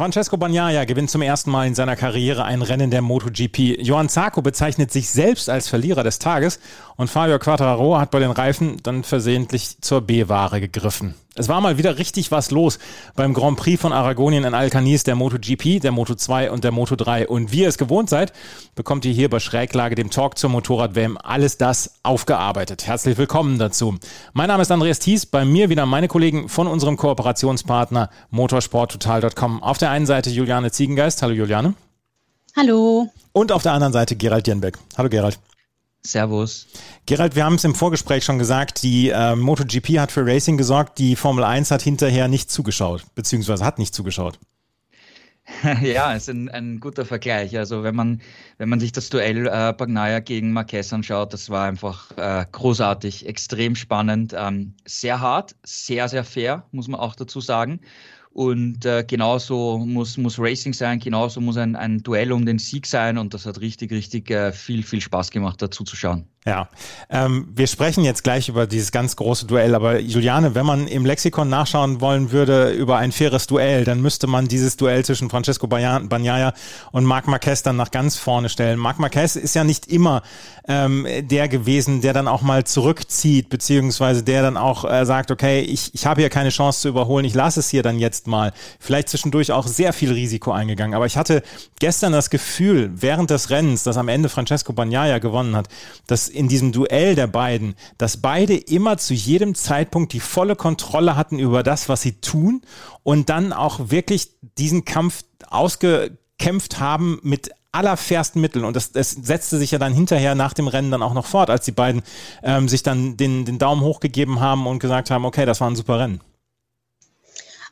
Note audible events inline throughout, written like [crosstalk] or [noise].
Francesco Bagnaia gewinnt zum ersten Mal in seiner Karriere ein Rennen der MotoGP. Johann Zarco bezeichnet sich selbst als Verlierer des Tages und Fabio Quattararo hat bei den Reifen dann versehentlich zur B-Ware gegriffen. Es war mal wieder richtig was los beim Grand Prix von Aragonien in Alcanis, der MotoGP, der Moto2 und der Moto3. Und wie ihr es gewohnt seid, bekommt ihr hier bei Schräglage, dem Talk zur Motorrad-WM, alles das aufgearbeitet. Herzlich willkommen dazu. Mein Name ist Andreas Thies, bei mir wieder meine Kollegen von unserem Kooperationspartner motorsporttotal.com. Auf der einen Seite Juliane Ziegengeist. Hallo Juliane. Hallo. Und auf der anderen Seite Gerald Jenbeck. Hallo Gerald. Servus. Gerald, wir haben es im Vorgespräch schon gesagt, die äh, MotoGP hat für Racing gesorgt, die Formel 1 hat hinterher nicht zugeschaut, beziehungsweise hat nicht zugeschaut. [laughs] Ja, ist ein, ein guter Vergleich. Also wenn man, wenn man sich das Duell äh, Bagnaia gegen Marquez anschaut, das war einfach äh, großartig, extrem spannend, ähm, sehr hart, sehr, sehr fair, muss man auch dazu sagen. Und äh, genauso muss, muss Racing sein, genauso muss ein, ein Duell um den Sieg sein. Und das hat richtig, richtig äh, viel, viel Spaß gemacht, dazu zu schauen. Ja, ähm, wir sprechen jetzt gleich über dieses ganz große Duell, aber Juliane, wenn man im Lexikon nachschauen wollen würde über ein faires Duell, dann müsste man dieses Duell zwischen Francesco Bagnaia und Marc Marquez dann nach ganz vorne stellen. Marc Marquez ist ja nicht immer ähm, der gewesen, der dann auch mal zurückzieht, beziehungsweise der dann auch äh, sagt, okay, ich, ich habe hier keine Chance zu überholen, ich lasse es hier dann jetzt mal. Vielleicht zwischendurch auch sehr viel Risiko eingegangen, aber ich hatte gestern das Gefühl, während des Rennens, dass am Ende Francesco Bagnaia gewonnen hat, dass in diesem Duell der beiden, dass beide immer zu jedem Zeitpunkt die volle Kontrolle hatten über das, was sie tun und dann auch wirklich diesen Kampf ausgekämpft haben mit allerfairsten Mitteln. Und das, das setzte sich ja dann hinterher nach dem Rennen dann auch noch fort, als die beiden ähm, sich dann den, den Daumen hochgegeben haben und gesagt haben, okay, das war ein super Rennen.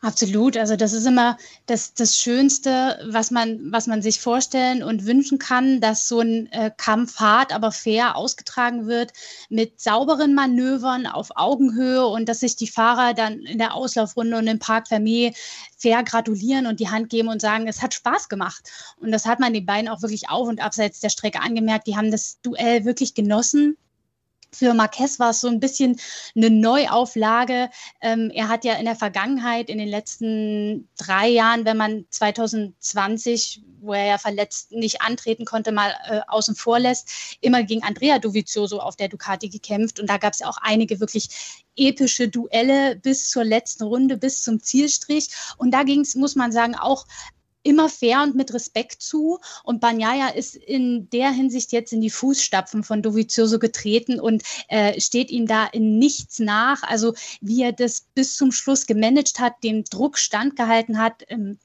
Absolut. Also das ist immer das, das Schönste, was man, was man sich vorstellen und wünschen kann, dass so ein äh, Kampf hart, aber fair ausgetragen wird mit sauberen Manövern auf Augenhöhe und dass sich die Fahrer dann in der Auslaufrunde und im Park Vermeer fair gratulieren und die Hand geben und sagen, es hat Spaß gemacht. Und das hat man den beiden auch wirklich auf und abseits der Strecke angemerkt. Die haben das Duell wirklich genossen für Marquez war es so ein bisschen eine Neuauflage. Ähm, er hat ja in der Vergangenheit, in den letzten drei Jahren, wenn man 2020, wo er ja verletzt nicht antreten konnte, mal äh, außen vor lässt, immer gegen Andrea Dovizioso auf der Ducati gekämpft. Und da gab es ja auch einige wirklich epische Duelle bis zur letzten Runde, bis zum Zielstrich. Und da ging es, muss man sagen, auch immer fair und mit Respekt zu. Und Banyaya ist in der Hinsicht jetzt in die Fußstapfen von Dovizioso getreten und äh, steht ihm da in nichts nach. Also wie er das bis zum Schluss gemanagt hat, dem Druck standgehalten hat, ähm,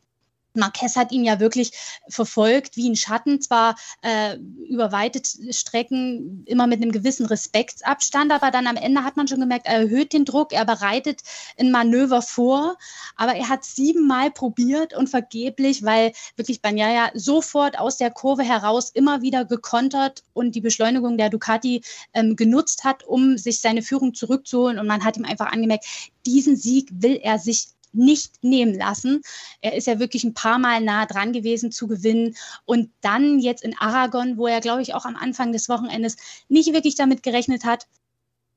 Marquez hat ihn ja wirklich verfolgt wie ein Schatten, zwar äh, über weite Strecken immer mit einem gewissen Respektsabstand, aber dann am Ende hat man schon gemerkt, er erhöht den Druck, er bereitet ein Manöver vor, aber er hat siebenmal probiert und vergeblich, weil wirklich Banyaya sofort aus der Kurve heraus immer wieder gekontert und die Beschleunigung der Ducati ähm, genutzt hat, um sich seine Führung zurückzuholen und man hat ihm einfach angemerkt, diesen Sieg will er sich nicht nehmen lassen. Er ist ja wirklich ein paar Mal nah dran gewesen zu gewinnen. Und dann jetzt in Aragon, wo er, glaube ich, auch am Anfang des Wochenendes nicht wirklich damit gerechnet hat,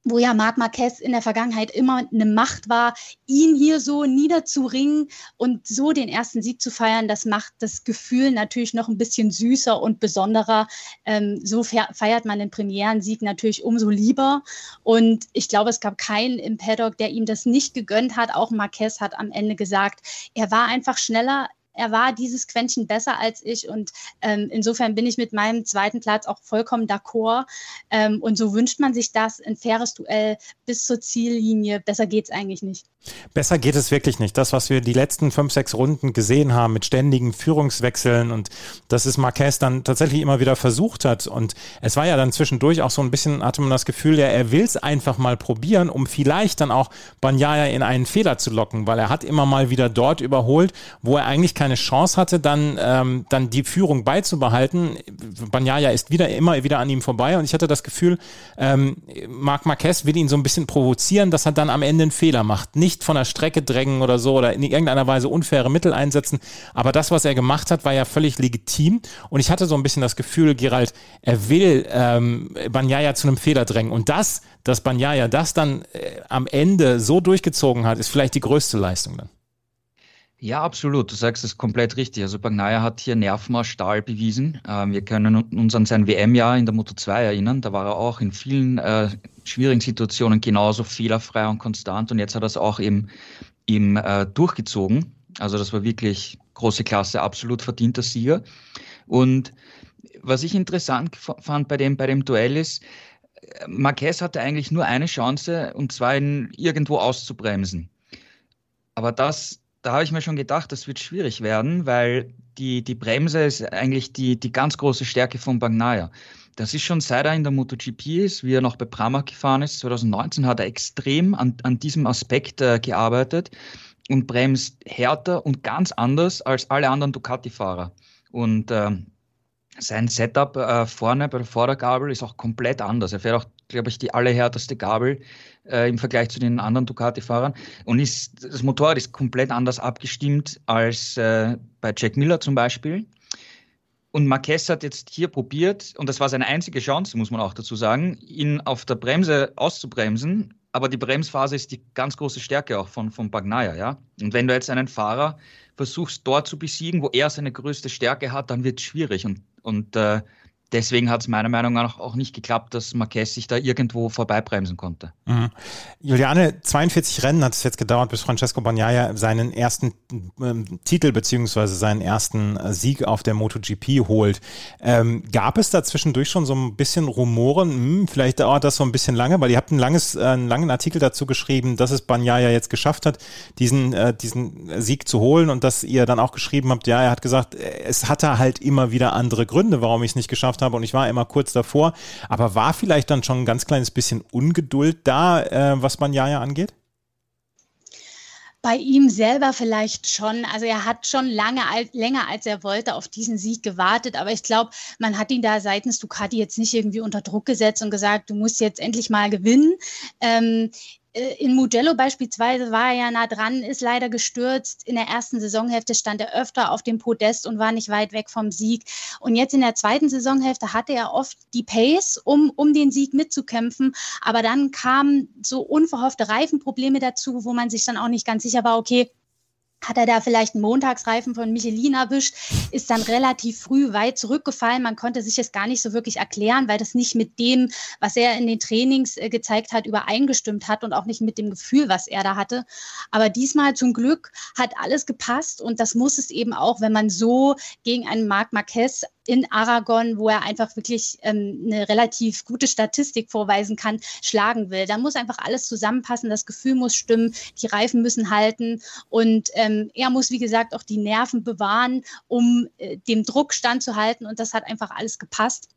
wo ja Marc Marquez in der Vergangenheit immer eine Macht war, ihn hier so niederzuringen und so den ersten Sieg zu feiern, das macht das Gefühl natürlich noch ein bisschen süßer und besonderer. Ähm, so feiert man den Premierensieg natürlich umso lieber. Und ich glaube, es gab keinen im Paddock, der ihm das nicht gegönnt hat. Auch Marquez hat am Ende gesagt, er war einfach schneller, er war dieses Quäntchen besser als ich und ähm, insofern bin ich mit meinem zweiten Platz auch vollkommen d'accord. Ähm, und so wünscht man sich das, ein faires Duell bis zur Ziellinie. Besser geht es eigentlich nicht. Besser geht es wirklich nicht. Das, was wir die letzten fünf, sechs Runden gesehen haben mit ständigen Führungswechseln und dass es Marquez dann tatsächlich immer wieder versucht hat. Und es war ja dann zwischendurch auch so ein bisschen, hatte man das Gefühl, ja, er will es einfach mal probieren, um vielleicht dann auch Banyaya in einen Fehler zu locken, weil er hat immer mal wieder dort überholt, wo er eigentlich kein keine Chance hatte, dann, ähm, dann die Führung beizubehalten. Banyaya ist wieder immer wieder an ihm vorbei und ich hatte das Gefühl, ähm, Marc Marquez will ihn so ein bisschen provozieren, dass er dann am Ende einen Fehler macht. Nicht von der Strecke drängen oder so oder in irgendeiner Weise unfaire Mittel einsetzen. Aber das, was er gemacht hat, war ja völlig legitim. Und ich hatte so ein bisschen das Gefühl, Gerald, er will ähm, Banyaya zu einem Fehler drängen. Und das, dass Banyaya das dann äh, am Ende so durchgezogen hat, ist vielleicht die größte Leistung dann. Ja, absolut. Du sagst es komplett richtig. Also Bagnaia hat hier Nerven aus Stahl bewiesen. Ähm, wir können uns an sein WM-Jahr in der Moto 2 erinnern. Da war er auch in vielen äh, schwierigen Situationen genauso fehlerfrei und konstant. Und jetzt hat er es auch eben, eben äh, durchgezogen. Also das war wirklich große Klasse, absolut verdienter Sieger. Und was ich interessant fand bei dem, bei dem Duell ist, Marquez hatte eigentlich nur eine Chance, und zwar ihn irgendwo auszubremsen. Aber das, da habe ich mir schon gedacht, das wird schwierig werden, weil die, die Bremse ist eigentlich die, die ganz große Stärke von Bagnaia. Das ist schon seit er in der MotoGP ist, wie er noch bei Pramac gefahren ist, 2019 hat er extrem an, an diesem Aspekt äh, gearbeitet und bremst härter und ganz anders als alle anderen Ducati-Fahrer. Und ähm, sein Setup äh, vorne bei der Vordergabel ist auch komplett anders. Er fährt auch, glaube ich, die allerhärteste Gabel äh, im Vergleich zu den anderen Ducati-Fahrern. Und ist, das Motorrad ist komplett anders abgestimmt als äh, bei Jack Miller zum Beispiel. Und Marquez hat jetzt hier probiert, und das war seine einzige Chance, muss man auch dazu sagen, ihn auf der Bremse auszubremsen. Aber die Bremsphase ist die ganz große Stärke auch von, von Bagnaia, ja. Und wenn du jetzt einen Fahrer versuchst dort zu besiegen, wo er seine größte Stärke hat, dann wird es schwierig. Und, und äh, deswegen hat es meiner Meinung nach auch nicht geklappt, dass Marquez sich da irgendwo vorbeibremsen konnte. Mhm. Juliane, 42 Rennen hat es jetzt gedauert, bis Francesco Bagnaia seinen ersten ähm, Titel beziehungsweise seinen ersten äh, Sieg auf der MotoGP holt. Ähm, gab es da zwischendurch schon so ein bisschen Rumoren? Hm, vielleicht dauert das so ein bisschen lange, weil ihr habt ein langes, äh, einen langen Artikel dazu geschrieben, dass es Bagnaia jetzt geschafft hat, diesen, äh, diesen Sieg zu holen und dass ihr dann auch geschrieben habt, ja, er hat gesagt, es hatte halt immer wieder andere Gründe, warum ich es nicht geschafft habe und ich war immer kurz davor. Aber war vielleicht dann schon ein ganz kleines bisschen Ungeduld da, äh, was Banjaya angeht? Bei ihm selber vielleicht schon. Also er hat schon lange, länger als er wollte auf diesen Sieg gewartet. Aber ich glaube, man hat ihn da seitens Ducati jetzt nicht irgendwie unter Druck gesetzt und gesagt, du musst jetzt endlich mal gewinnen. Ähm, äh, in Mugello beispielsweise war er ja nah dran, ist leider gestürzt. In der ersten Saisonhälfte stand er öfter auf dem Podest und war nicht weit weg vom Sieg. Und jetzt in der zweiten Saisonhälfte hatte er oft die Pace, um, um den Sieg mitzukämpfen. Aber dann kamen so unverhoffte Reifenprobleme dazu, wo man sich dann auch nicht ganz sicher war, okay, hat er da vielleicht einen Montagsreifen von Michelin erwischt, ist dann relativ früh weit zurückgefallen. Man konnte sich das gar nicht so wirklich erklären, weil das nicht mit dem, was er in den Trainings äh, gezeigt hat, übereingestimmt hat und auch nicht mit dem Gefühl, was er da hatte. Aber diesmal zum Glück hat alles gepasst und das muss es eben auch, wenn man so gegen einen Marc Marquez in Aragon, wo er einfach wirklich ähm, eine relativ gute Statistik vorweisen kann, schlagen will. Da muss einfach alles zusammenpassen, das Gefühl muss stimmen, die Reifen müssen halten und ähm, er muss, wie gesagt, auch die Nerven bewahren, um äh, dem Druck standzuhalten und das hat einfach alles gepasst.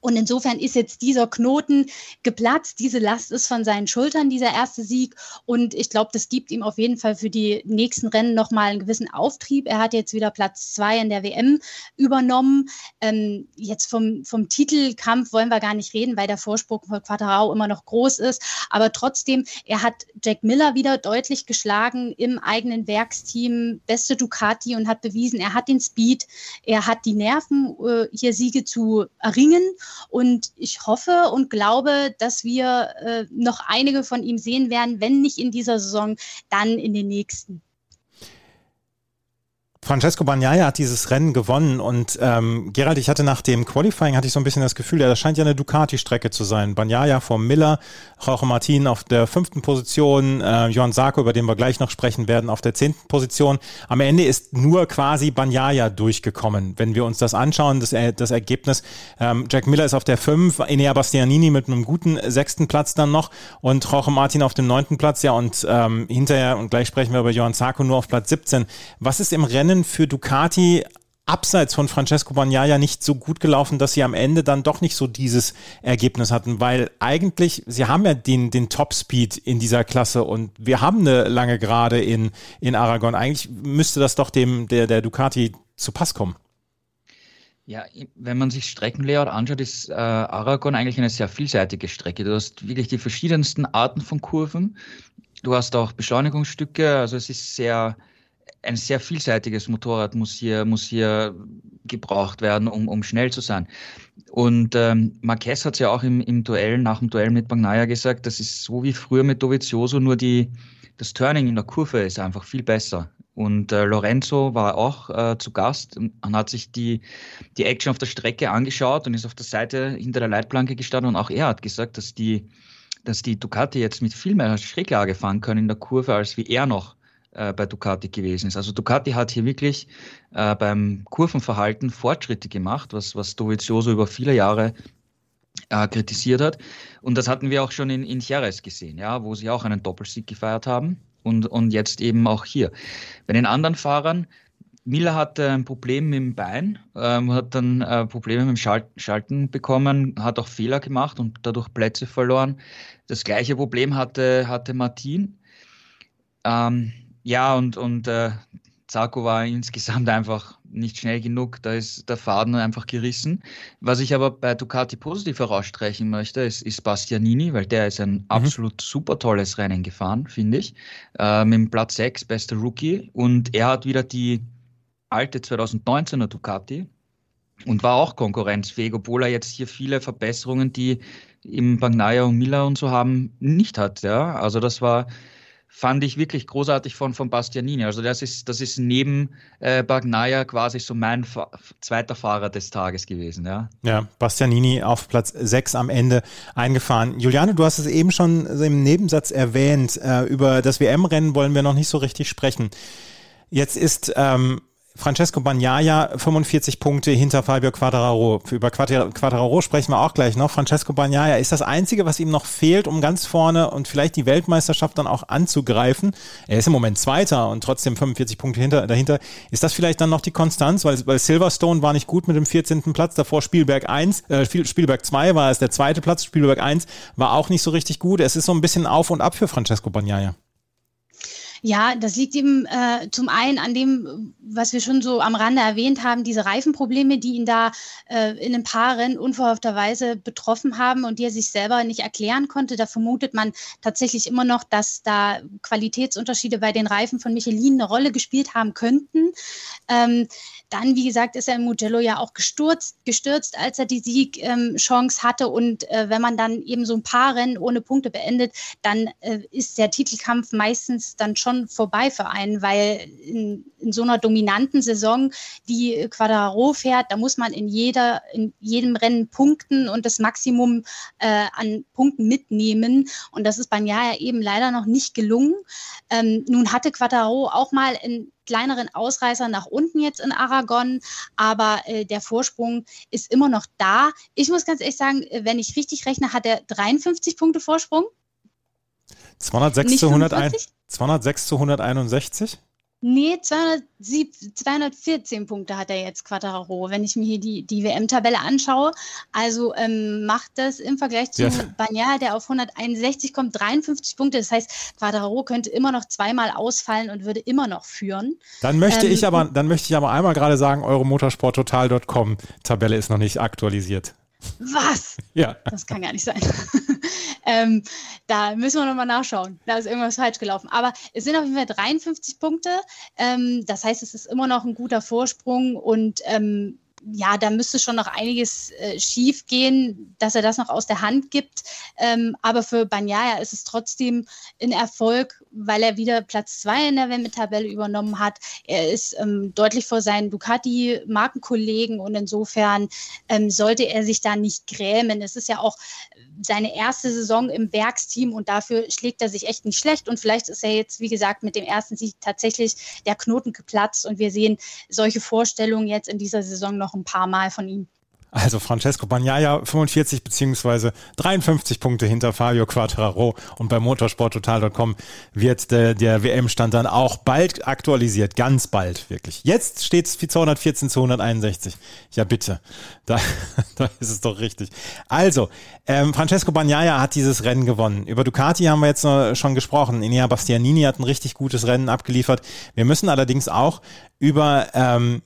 Und insofern ist jetzt dieser Knoten geplatzt. Diese Last ist von seinen Schultern, dieser erste Sieg. Und ich glaube, das gibt ihm auf jeden Fall für die nächsten Rennen nochmal einen gewissen Auftrieb. Er hat jetzt wieder Platz zwei in der WM übernommen. Ähm, jetzt vom, vom Titelkampf wollen wir gar nicht reden, weil der Vorsprung von Quattarao immer noch groß ist. Aber trotzdem, er hat Jack Miller wieder deutlich geschlagen im eigenen Werksteam, beste Ducati und hat bewiesen, er hat den Speed, er hat die Nerven, äh, hier Siege zu erringen. Und ich hoffe und glaube, dass wir äh, noch einige von ihm sehen werden, wenn nicht in dieser Saison, dann in den nächsten. Francesco Bagnaia hat dieses Rennen gewonnen und ähm, Gerald, ich hatte nach dem Qualifying hatte ich so ein bisschen das Gefühl, ja, das scheint ja eine Ducati-Strecke zu sein. Bagnaia vor Miller, Jorge Martin auf der fünften Position, äh, Johann Sarko, über den wir gleich noch sprechen werden, auf der zehnten Position. Am Ende ist nur quasi Bagnaia durchgekommen. Wenn wir uns das anschauen, das, das Ergebnis, ähm, Jack Miller ist auf der fünf, Enea Bastianini mit einem guten sechsten Platz dann noch und Jorge Martin auf dem neunten Platz, ja und ähm, hinterher, und gleich sprechen wir über Johann Sarko, nur auf Platz 17. Was ist im Rennen für Ducati abseits von Francesco Bagnaia nicht so gut gelaufen, dass sie am Ende dann doch nicht so dieses Ergebnis hatten, weil eigentlich, sie haben ja den, den Top-Speed in dieser Klasse und wir haben eine lange Gerade in, in Aragon. Eigentlich müsste das doch dem, der, der Ducati zu Pass kommen. Ja, wenn man sich Streckenlayout anschaut, ist äh, Aragon eigentlich eine sehr vielseitige Strecke. Du hast wirklich die verschiedensten Arten von Kurven. Du hast auch Beschleunigungsstücke, also es ist sehr, ein sehr vielseitiges Motorrad muss hier, muss hier gebraucht werden, um, um schnell zu sein. Und ähm, Marquez hat es ja auch im, im Duell, nach dem Duell mit Bagnaia gesagt, das ist so wie früher mit Dovizioso, nur die, das Turning in der Kurve ist einfach viel besser. Und äh, Lorenzo war auch äh, zu Gast und hat sich die, die Action auf der Strecke angeschaut und ist auf der Seite hinter der Leitplanke gestanden. Und auch er hat gesagt, dass die, dass die Ducati jetzt mit viel mehr Schräglage fahren können in der Kurve, als wie er noch äh, bei Ducati gewesen ist. Also Ducati hat hier wirklich äh, beim Kurvenverhalten Fortschritte gemacht, was, was Dovizioso über viele Jahre äh, kritisiert hat. Und das hatten wir auch schon in, in Jerez gesehen, ja, wo sie auch einen Doppelsieg gefeiert haben. Und, und jetzt eben auch hier. Bei den anderen Fahrern, Miller hatte ein Problem mit dem Bein, ähm, hat dann äh, Probleme mit dem Schal Schalten bekommen, hat auch Fehler gemacht und dadurch Plätze verloren. Das gleiche Problem hatte, hatte Martin. Ähm, ja, und, und äh, Zarko war insgesamt einfach nicht schnell genug, da ist der Faden einfach gerissen. Was ich aber bei Ducati positiv herausstreichen möchte, ist, ist Bastianini, weil der ist ein mhm. absolut super tolles Rennen gefahren, finde ich. Äh, mit dem Platz 6, bester Rookie. Und er hat wieder die alte 2019er Ducati und war auch konkurrenzfähig, obwohl er jetzt hier viele Verbesserungen, die im Bagnaia und Miller und so haben, nicht hat. Ja? Also das war fand ich wirklich großartig von, von Bastianini. Also das ist, das ist neben äh, Bagnaia quasi so mein Fa zweiter Fahrer des Tages gewesen. Ja, ja Bastianini auf Platz 6 am Ende eingefahren. Juliane, du hast es eben schon im Nebensatz erwähnt. Äh, über das WM-Rennen wollen wir noch nicht so richtig sprechen. Jetzt ist ähm, Francesco Bagnaia 45 Punkte hinter Fabio Quadraro. Über Quadraro sprechen wir auch gleich noch. Francesco Bagnaia ist das Einzige, was ihm noch fehlt, um ganz vorne und vielleicht die Weltmeisterschaft dann auch anzugreifen. Er ist im Moment Zweiter und trotzdem 45 Punkte hinter, dahinter. Ist das vielleicht dann noch die Konstanz? Weil, weil Silverstone war nicht gut mit dem 14. Platz. Davor Spielberg 1, äh, Spielberg 2 war es der zweite Platz. Spielberg 1 war auch nicht so richtig gut. Es ist so ein bisschen auf und ab für Francesco Bagnaia. Ja, das liegt eben äh, zum einen an dem, was wir schon so am Rande erwähnt haben, diese Reifenprobleme, die ihn da äh, in ein paar Rennen unverhoffterweise betroffen haben und die er sich selber nicht erklären konnte. Da vermutet man tatsächlich immer noch, dass da Qualitätsunterschiede bei den Reifen von Michelin eine Rolle gespielt haben könnten. Ähm, dann, wie gesagt, ist er im Mugello ja auch gestürzt, gestürzt als er die Siegchance ähm, hatte. Und äh, wenn man dann eben so ein paar Rennen ohne Punkte beendet, dann äh, ist der Titelkampf meistens dann schon vorbei für einen, weil in, in so einer dominanten Saison, die Quadraro fährt, da muss man in jeder, in jedem Rennen punkten und das Maximum äh, an Punkten mitnehmen. Und das ist beim Jahr ja eben leider noch nicht gelungen. Ähm, nun hatte Quadraro auch mal in kleineren Ausreißer nach unten jetzt in Aragon, aber äh, der Vorsprung ist immer noch da. Ich muss ganz ehrlich sagen, wenn ich richtig rechne, hat er 53 Punkte Vorsprung. 206 zu, 101, 206 zu 161? Nee, 207, 214 Punkte hat er jetzt Quattaro, wenn ich mir hier die, die WM-Tabelle anschaue. Also ähm, macht das im Vergleich zu ja. Bagnaia, der auf 161 kommt, 53 Punkte. Das heißt, Quattaro könnte immer noch zweimal ausfallen und würde immer noch führen. Dann möchte ähm, ich aber, dann möchte ich aber einmal gerade sagen, eure motorsporttotal.com Tabelle ist noch nicht aktualisiert. Was? Ja. Das kann gar nicht sein. [laughs] ähm, da müssen wir nochmal nachschauen. Da ist irgendwas falsch gelaufen. Aber es sind auf jeden Fall 53 Punkte. Ähm, das heißt, es ist immer noch ein guter Vorsprung und ähm, ja, da müsste schon noch einiges äh, schief gehen, dass er das noch aus der Hand gibt. Ähm, aber für Banyaya ist es trotzdem ein Erfolg, weil er wieder Platz zwei in der WM-Tabelle übernommen hat. Er ist ähm, deutlich vor seinen Ducati-Markenkollegen und insofern ähm, sollte er sich da nicht grämen. Es ist ja auch seine erste Saison im Werksteam und dafür schlägt er sich echt nicht schlecht. Und vielleicht ist er jetzt, wie gesagt, mit dem ersten Sieg tatsächlich der Knoten geplatzt und wir sehen solche Vorstellungen jetzt in dieser Saison noch ein paar Mal von ihm. Also Francesco Bagnaia 45 beziehungsweise 53 Punkte hinter Fabio Quattraro und bei motorsporttotal.com wird der, der WM-Stand dann auch bald aktualisiert, ganz bald wirklich. Jetzt steht es 214 zu 161. Ja bitte, [laughs] da, da ist es doch richtig. Also, ähm, Francesco Bagnaia hat dieses Rennen gewonnen. Über Ducati haben wir jetzt schon gesprochen. Inea Bastianini hat ein richtig gutes Rennen abgeliefert. Wir müssen allerdings auch über ähm,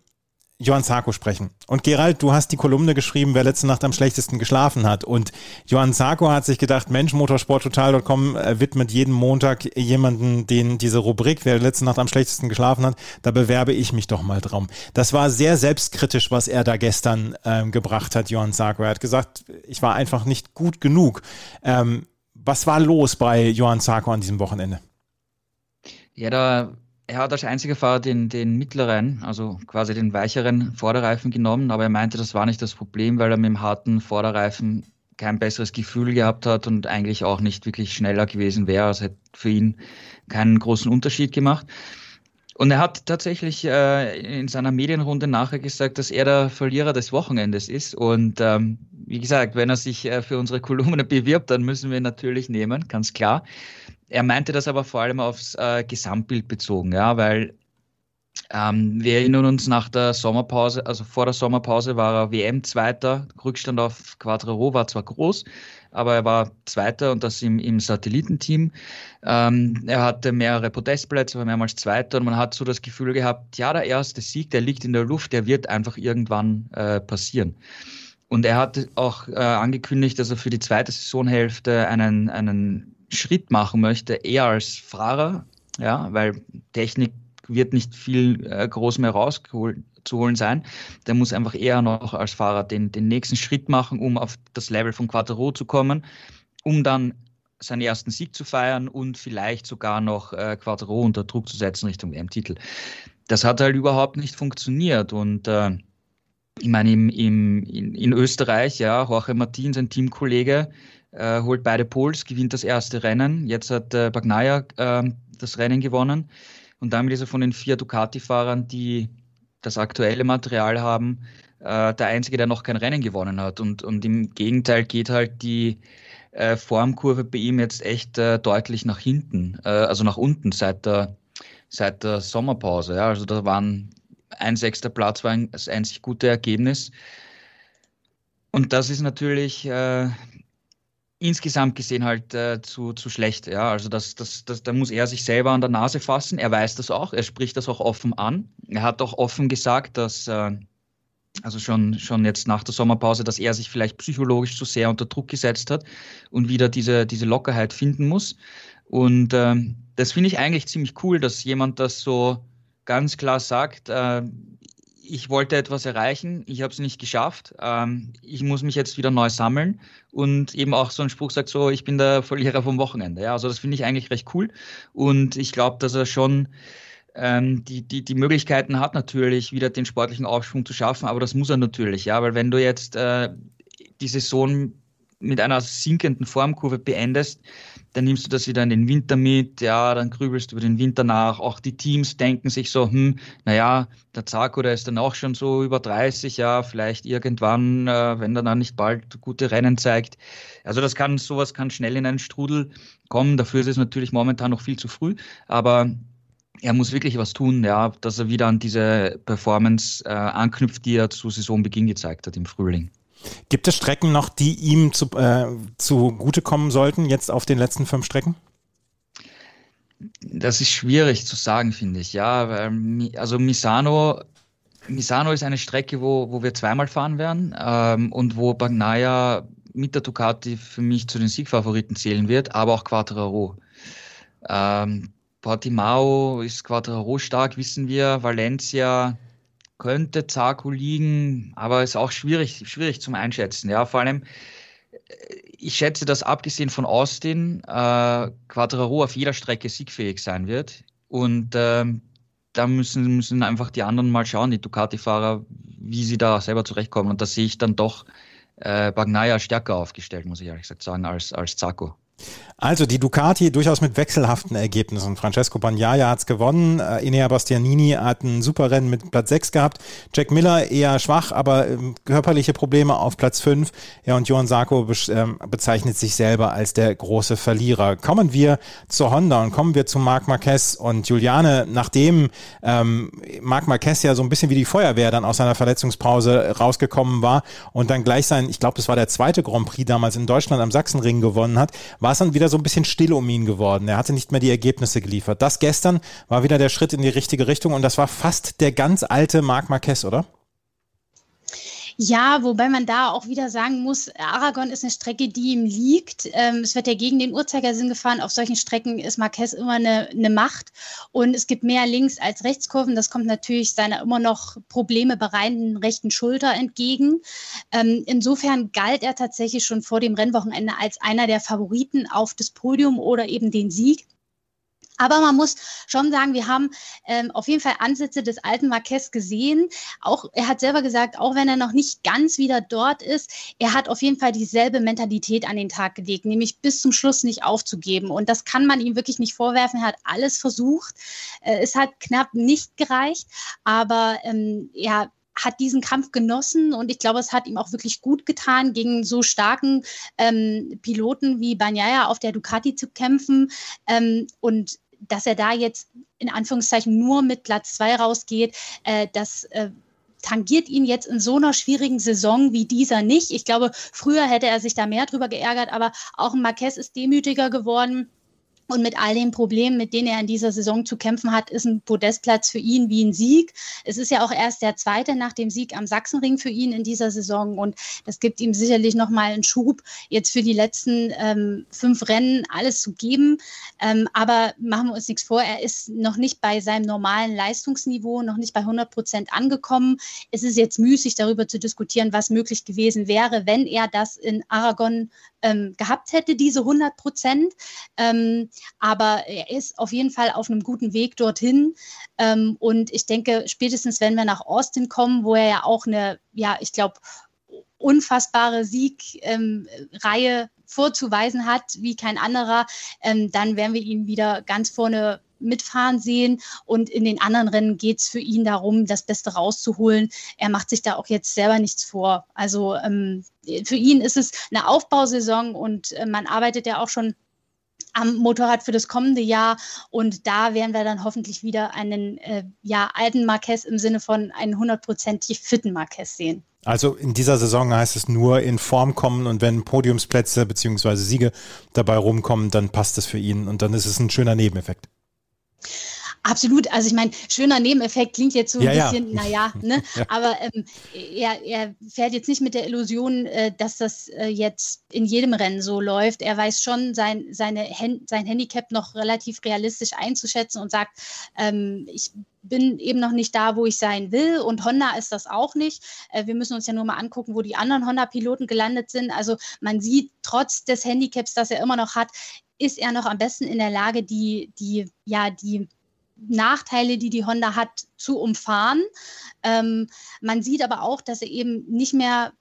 Johann Sarko sprechen. Und Gerald, du hast die Kolumne geschrieben, wer letzte Nacht am schlechtesten geschlafen hat. Und Johann Sarko hat sich gedacht, Mensch, motorsporttotal.com äh, widmet jeden Montag jemanden, den diese Rubrik, wer letzte Nacht am schlechtesten geschlafen hat, da bewerbe ich mich doch mal drum. Das war sehr selbstkritisch, was er da gestern ähm, gebracht hat, Johann Sarko. Er hat gesagt, ich war einfach nicht gut genug. Ähm, was war los bei Johann Sarko an diesem Wochenende? Ja, da er hat als einziger Fahrer den, den mittleren, also quasi den weicheren Vorderreifen genommen, aber er meinte, das war nicht das Problem, weil er mit dem harten Vorderreifen kein besseres Gefühl gehabt hat und eigentlich auch nicht wirklich schneller gewesen wäre. Also hätte für ihn keinen großen Unterschied gemacht. Und er hat tatsächlich äh, in seiner Medienrunde nachher gesagt, dass er der Verlierer des Wochenendes ist. Und ähm, wie gesagt, wenn er sich äh, für unsere Kolumne [laughs] bewirbt, dann müssen wir ihn natürlich nehmen, ganz klar. Er meinte das aber vor allem aufs äh, Gesamtbild bezogen, ja, weil ähm, wir erinnern uns nach der Sommerpause, also vor der Sommerpause war er WM-Zweiter, Rückstand auf Quadraro war zwar groß, aber er war Zweiter und das im, im Satellitenteam. Ähm, er hatte mehrere Podestplätze, war mehrmals Zweiter und man hat so das Gefühl gehabt, ja, der erste Sieg, der liegt in der Luft, der wird einfach irgendwann äh, passieren. Und er hat auch äh, angekündigt, dass er für die zweite Saisonhälfte einen, einen Schritt machen möchte, eher als Fahrer, ja, weil Technik wird nicht viel äh, groß mehr rauszuholen sein. Der muss einfach eher noch als Fahrer den, den nächsten Schritt machen, um auf das Level von Quattro zu kommen, um dann seinen ersten Sieg zu feiern und vielleicht sogar noch äh, Quattro unter Druck zu setzen Richtung WM-Titel. Das hat halt überhaupt nicht funktioniert und äh, ich meine, im, im, in, in Österreich, ja, Jorge Martin, sein Teamkollege, äh, holt beide Pols, gewinnt das erste Rennen. Jetzt hat äh, Bagnaia äh, das Rennen gewonnen. Und damit ist er von den vier Ducati-Fahrern, die das aktuelle Material haben, äh, der Einzige, der noch kein Rennen gewonnen hat. Und, und im Gegenteil geht halt die äh, Formkurve bei ihm jetzt echt äh, deutlich nach hinten, also nach unten seit der, seit der Sommerpause. Ja. Also da waren ein sechster Platz war ein, das einzig gute Ergebnis. Und das ist natürlich äh, insgesamt gesehen halt äh, zu, zu schlecht. Ja, also das, das, das, da muss er sich selber an der Nase fassen. Er weiß das auch, er spricht das auch offen an. Er hat auch offen gesagt, dass, äh, also schon, schon jetzt nach der Sommerpause, dass er sich vielleicht psychologisch zu sehr unter Druck gesetzt hat und wieder diese, diese Lockerheit finden muss. Und äh, das finde ich eigentlich ziemlich cool, dass jemand das so ganz klar sagt, äh, ich wollte etwas erreichen, ich habe es nicht geschafft, ähm, ich muss mich jetzt wieder neu sammeln. Und eben auch so ein Spruch sagt so, ich bin der Verlierer vom Wochenende. Ja, also das finde ich eigentlich recht cool. Und ich glaube, dass er schon ähm, die, die, die Möglichkeiten hat natürlich wieder den sportlichen Aufschwung zu schaffen, aber das muss er natürlich, ja, weil wenn du jetzt äh, die Saison mit einer sinkenden Formkurve beendest, dann nimmst du das wieder in den Winter mit, ja, dann grübelst du über den Winter nach. Auch die Teams denken sich so, hm, naja, der Zarko, der ist dann auch schon so über 30, ja, vielleicht irgendwann, äh, wenn er dann nicht bald gute Rennen zeigt. Also das kann, sowas kann schnell in einen Strudel kommen. Dafür ist es natürlich momentan noch viel zu früh, aber er muss wirklich was tun, ja, dass er wieder an diese Performance äh, anknüpft, die er zu Saisonbeginn gezeigt hat im Frühling. Gibt es Strecken noch, die ihm zu, äh, zugutekommen sollten, jetzt auf den letzten fünf Strecken? Das ist schwierig zu sagen, finde ich. Ja, also Misano, Misano ist eine Strecke, wo, wo wir zweimal fahren werden ähm, und wo Bagnaia mit der Ducati für mich zu den Siegfavoriten zählen wird, aber auch Quattraro. Ähm, Portimao ist Quattraro stark, wissen wir. Valencia könnte Zarko liegen, aber ist auch schwierig, schwierig zum Einschätzen. Ja, vor allem, äh, ich schätze, dass abgesehen von Austin äh, Quadraro auf jeder Strecke siegfähig sein wird. Und äh, da müssen, müssen einfach die anderen mal schauen, die Ducati-Fahrer, wie sie da selber zurechtkommen. Und da sehe ich dann doch äh, Bagnaia stärker aufgestellt, muss ich ehrlich gesagt sagen, als, als Zarko. Also die Ducati durchaus mit wechselhaften Ergebnissen. Francesco Bagnaia hat's gewonnen, äh, Enea Bastianini hat ein super Rennen mit Platz 6 gehabt, Jack Miller eher schwach, aber ähm, körperliche Probleme auf Platz 5. Ja, und Johann Sarko be ähm, bezeichnet sich selber als der große Verlierer. Kommen wir zur Honda und kommen wir zu Marc Marquez und Juliane, nachdem ähm, Marc Marquez ja so ein bisschen wie die Feuerwehr dann aus seiner Verletzungspause rausgekommen war und dann gleich sein, ich glaube, das war der zweite Grand Prix damals in Deutschland am Sachsenring gewonnen hat, war es dann wieder so ein bisschen still um ihn geworden. Er hatte nicht mehr die Ergebnisse geliefert. Das gestern war wieder der Schritt in die richtige Richtung und das war fast der ganz alte Marc Marquez, oder? Ja, wobei man da auch wieder sagen muss, Aragon ist eine Strecke, die ihm liegt. Ähm, es wird ja gegen den Uhrzeigersinn gefahren. Auf solchen Strecken ist Marquez immer eine, eine Macht. Und es gibt mehr Links- als Rechtskurven. Das kommt natürlich seiner immer noch Probleme bereitenden rechten Schulter entgegen. Ähm, insofern galt er tatsächlich schon vor dem Rennwochenende als einer der Favoriten auf das Podium oder eben den Sieg. Aber man muss schon sagen, wir haben ähm, auf jeden Fall Ansätze des alten Marquez gesehen. Auch er hat selber gesagt, auch wenn er noch nicht ganz wieder dort ist, er hat auf jeden Fall dieselbe Mentalität an den Tag gelegt, nämlich bis zum Schluss nicht aufzugeben. Und das kann man ihm wirklich nicht vorwerfen. Er hat alles versucht. Äh, es hat knapp nicht gereicht, aber ähm, er hat diesen Kampf genossen und ich glaube, es hat ihm auch wirklich gut getan, gegen so starken ähm, Piloten wie Banyaya auf der Ducati zu kämpfen. Ähm, und dass er da jetzt in Anführungszeichen nur mit Platz zwei rausgeht, äh, das äh, tangiert ihn jetzt in so einer schwierigen Saison wie dieser nicht. Ich glaube, früher hätte er sich da mehr drüber geärgert, aber auch ein Marquez ist demütiger geworden. Und mit all den Problemen, mit denen er in dieser Saison zu kämpfen hat, ist ein Podestplatz für ihn wie ein Sieg. Es ist ja auch erst der zweite nach dem Sieg am Sachsenring für ihn in dieser Saison. Und das gibt ihm sicherlich nochmal einen Schub, jetzt für die letzten ähm, fünf Rennen alles zu geben. Ähm, aber machen wir uns nichts vor, er ist noch nicht bei seinem normalen Leistungsniveau, noch nicht bei 100 Prozent angekommen. Es ist jetzt müßig, darüber zu diskutieren, was möglich gewesen wäre, wenn er das in Aragon ähm, gehabt hätte, diese 100 Prozent. Ähm, aber er ist auf jeden Fall auf einem guten Weg dorthin. Ähm, und ich denke, spätestens wenn wir nach Austin kommen, wo er ja auch eine, ja, ich glaube, unfassbare Siegreihe ähm, vorzuweisen hat, wie kein anderer, ähm, dann werden wir ihn wieder ganz vorne mitfahren sehen. Und in den anderen Rennen geht es für ihn darum, das Beste rauszuholen. Er macht sich da auch jetzt selber nichts vor. Also ähm, für ihn ist es eine Aufbausaison und äh, man arbeitet ja auch schon am Motorrad für das kommende Jahr. Und da werden wir dann hoffentlich wieder einen äh, ja, alten Marquez im Sinne von einen hundertprozentig fitten Marquez sehen. Also in dieser Saison heißt es nur in Form kommen und wenn Podiumsplätze bzw. Siege dabei rumkommen, dann passt es für ihn und dann ist es ein schöner Nebeneffekt. Absolut. Also ich meine, schöner Nebeneffekt klingt jetzt so ein ja, bisschen, ja. naja, ne? [laughs] ja. aber ähm, er, er fährt jetzt nicht mit der Illusion, äh, dass das äh, jetzt in jedem Rennen so läuft. Er weiß schon, sein, seine, sein Handicap noch relativ realistisch einzuschätzen und sagt, ähm, ich bin eben noch nicht da, wo ich sein will. Und Honda ist das auch nicht. Äh, wir müssen uns ja nur mal angucken, wo die anderen Honda-Piloten gelandet sind. Also man sieht trotz des Handicaps, das er immer noch hat, ist er noch am besten in der Lage, die, die, ja, die Nachteile, die die Honda hat, zu umfahren. Ähm, man sieht aber auch, dass er eben nicht mehr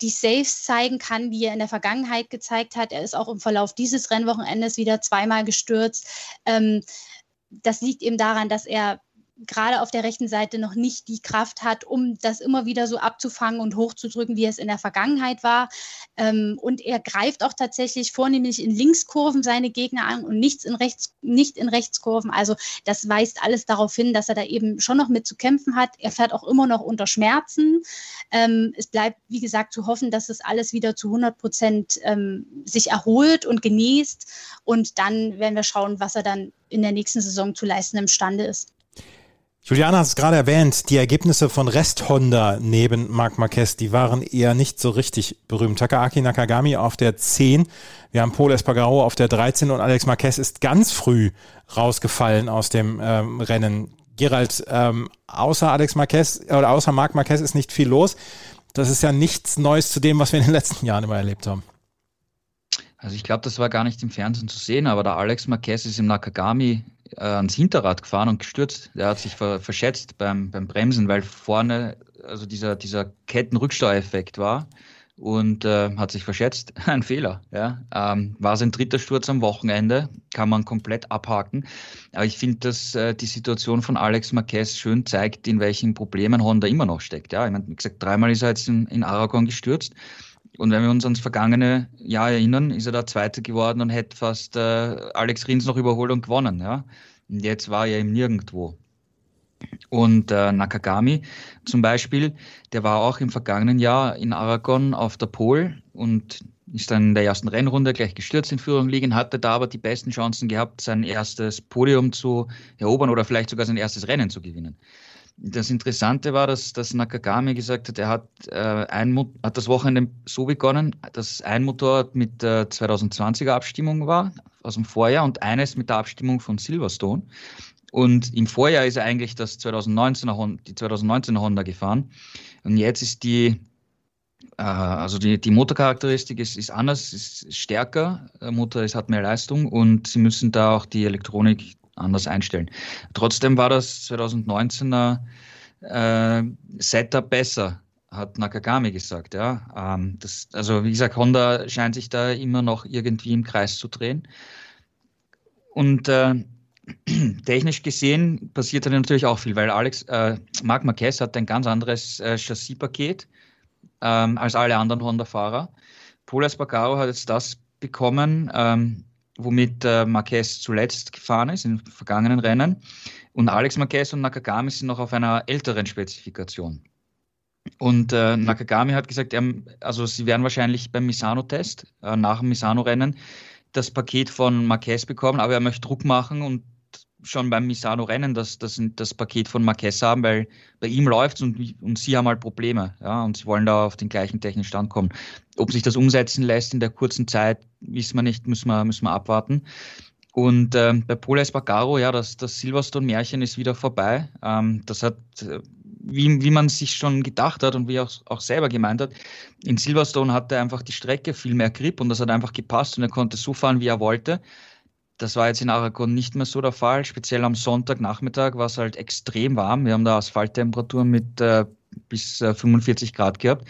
die Saves zeigen kann, wie er in der Vergangenheit gezeigt hat. Er ist auch im Verlauf dieses Rennwochenendes wieder zweimal gestürzt. Ähm, das liegt eben daran, dass er gerade auf der rechten Seite noch nicht die Kraft hat, um das immer wieder so abzufangen und hochzudrücken, wie es in der Vergangenheit war. Ähm, und er greift auch tatsächlich vornehmlich in Linkskurven seine Gegner an und nichts in Rechts, nicht in Rechtskurven. Also das weist alles darauf hin, dass er da eben schon noch mit zu kämpfen hat. Er fährt auch immer noch unter Schmerzen. Ähm, es bleibt, wie gesagt, zu hoffen, dass es alles wieder zu 100 Prozent ähm, sich erholt und genießt. Und dann werden wir schauen, was er dann in der nächsten Saison zu leisten imstande ist. Juliana hat es gerade erwähnt, die Ergebnisse von Rest Honda neben Marc Marquez, die waren eher nicht so richtig berühmt. Takaaki Nakagami auf der 10, wir haben Paul Espargaro auf der 13 und Alex Marquez ist ganz früh rausgefallen aus dem ähm, Rennen. Gerald, ähm, außer Alex Marquez oder außer Marc Marquez ist nicht viel los. Das ist ja nichts Neues zu dem, was wir in den letzten Jahren immer erlebt haben. Also ich glaube, das war gar nicht im Fernsehen zu sehen, aber der Alex Marquez ist im Nakagami äh, ans Hinterrad gefahren und gestürzt. Der hat sich ver verschätzt beim, beim Bremsen, weil vorne also dieser, dieser Kettenrücksteuereffekt war. und äh, hat sich verschätzt. [laughs] Ein Fehler. Ja. Ähm, war sein dritter Sturz am Wochenende, kann man komplett abhaken. Aber ich finde, dass äh, die Situation von Alex Marquez schön zeigt, in welchen Problemen Honda immer noch steckt. Ja, ich meine, wie gesagt, dreimal ist er jetzt in, in Aragon gestürzt. Und wenn wir uns ans vergangene Jahr erinnern, ist er da Zweiter geworden und hätte fast äh, Alex Rins noch überholt und gewonnen. Ja? Und jetzt war er eben nirgendwo. Und äh, Nakagami zum Beispiel, der war auch im vergangenen Jahr in Aragon auf der Pol und ist dann in der ersten Rennrunde gleich gestürzt in Führung liegen, hatte da aber die besten Chancen gehabt, sein erstes Podium zu erobern oder vielleicht sogar sein erstes Rennen zu gewinnen. Das Interessante war, dass, dass Nakagami gesagt hat, er hat, äh, ein, hat das Wochenende so begonnen, dass ein Motorrad mit der 2020er Abstimmung war aus dem Vorjahr und eines mit der Abstimmung von Silverstone. Und im Vorjahr ist er eigentlich das 2019er, die 2019er Honda gefahren. Und jetzt ist die, äh, also die, die Motorcharakteristik ist, ist anders, ist stärker. Der Motor ist, hat mehr Leistung und sie müssen da auch die Elektronik anders einstellen. Trotzdem war das 2019er äh, Setup besser, hat Nakagami gesagt. Ja. Ähm, das, also wie gesagt, Honda scheint sich da immer noch irgendwie im Kreis zu drehen. Und äh, [clears throat] technisch gesehen passiert da natürlich auch viel, weil Alex, äh, Marc Marquez hat ein ganz anderes äh, Chassispaket ähm, als alle anderen Honda-Fahrer. Paul Espargaro hat jetzt das bekommen, ähm, womit äh, Marquez zuletzt gefahren ist in vergangenen Rennen. Und Alex Marquez und Nakagami sind noch auf einer älteren Spezifikation. Und äh, Nakagami hat gesagt, er, also sie werden wahrscheinlich beim Misano-Test, äh, nach dem Misano-Rennen, das Paket von Marquez bekommen, aber er möchte Druck machen und schon beim Misano-Rennen das, das, das Paket von Marquez haben, weil bei ihm läuft es und, und sie haben halt Probleme. Ja, und sie wollen da auf den gleichen technischen Stand kommen. Ob sich das umsetzen lässt in der kurzen Zeit, wissen wir nicht, müssen wir, müssen wir abwarten. Und ähm, bei Paul Espargaro, ja, das, das Silverstone-Märchen ist wieder vorbei. Ähm, das hat, äh, wie, wie man sich schon gedacht hat und wie auch, auch selber gemeint hat, in Silverstone hatte einfach die Strecke viel mehr Grip und das hat einfach gepasst und er konnte so fahren, wie er wollte. Das war jetzt in Aragon nicht mehr so der Fall. Speziell am Sonntagnachmittag war es halt extrem warm. Wir haben da Asphalttemperaturen mit äh, bis äh, 45 Grad gehabt.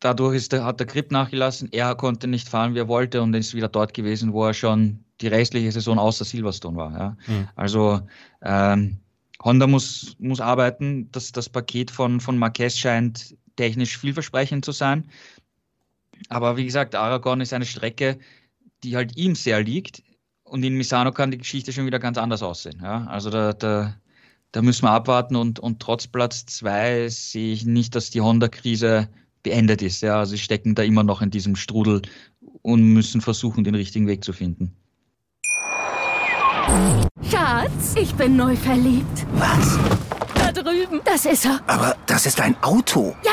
Dadurch ist der, hat der Grip nachgelassen. Er konnte nicht fahren, wie er wollte und ist wieder dort gewesen, wo er schon die restliche Saison außer Silverstone war. Ja. Mhm. Also ähm, Honda muss, muss arbeiten. Das, das Paket von, von Marquez scheint technisch vielversprechend zu sein. Aber wie gesagt, Aragon ist eine Strecke, die halt ihm sehr liegt. Und in Misano kann die Geschichte schon wieder ganz anders aussehen. Ja? Also da, da, da müssen wir abwarten und, und trotz Platz zwei sehe ich nicht, dass die Honda-Krise beendet ist. Ja? Also sie stecken da immer noch in diesem Strudel und müssen versuchen, den richtigen Weg zu finden. Schatz, ich bin neu verliebt. Was? Da drüben. Das ist er. Aber das ist ein Auto. Ja,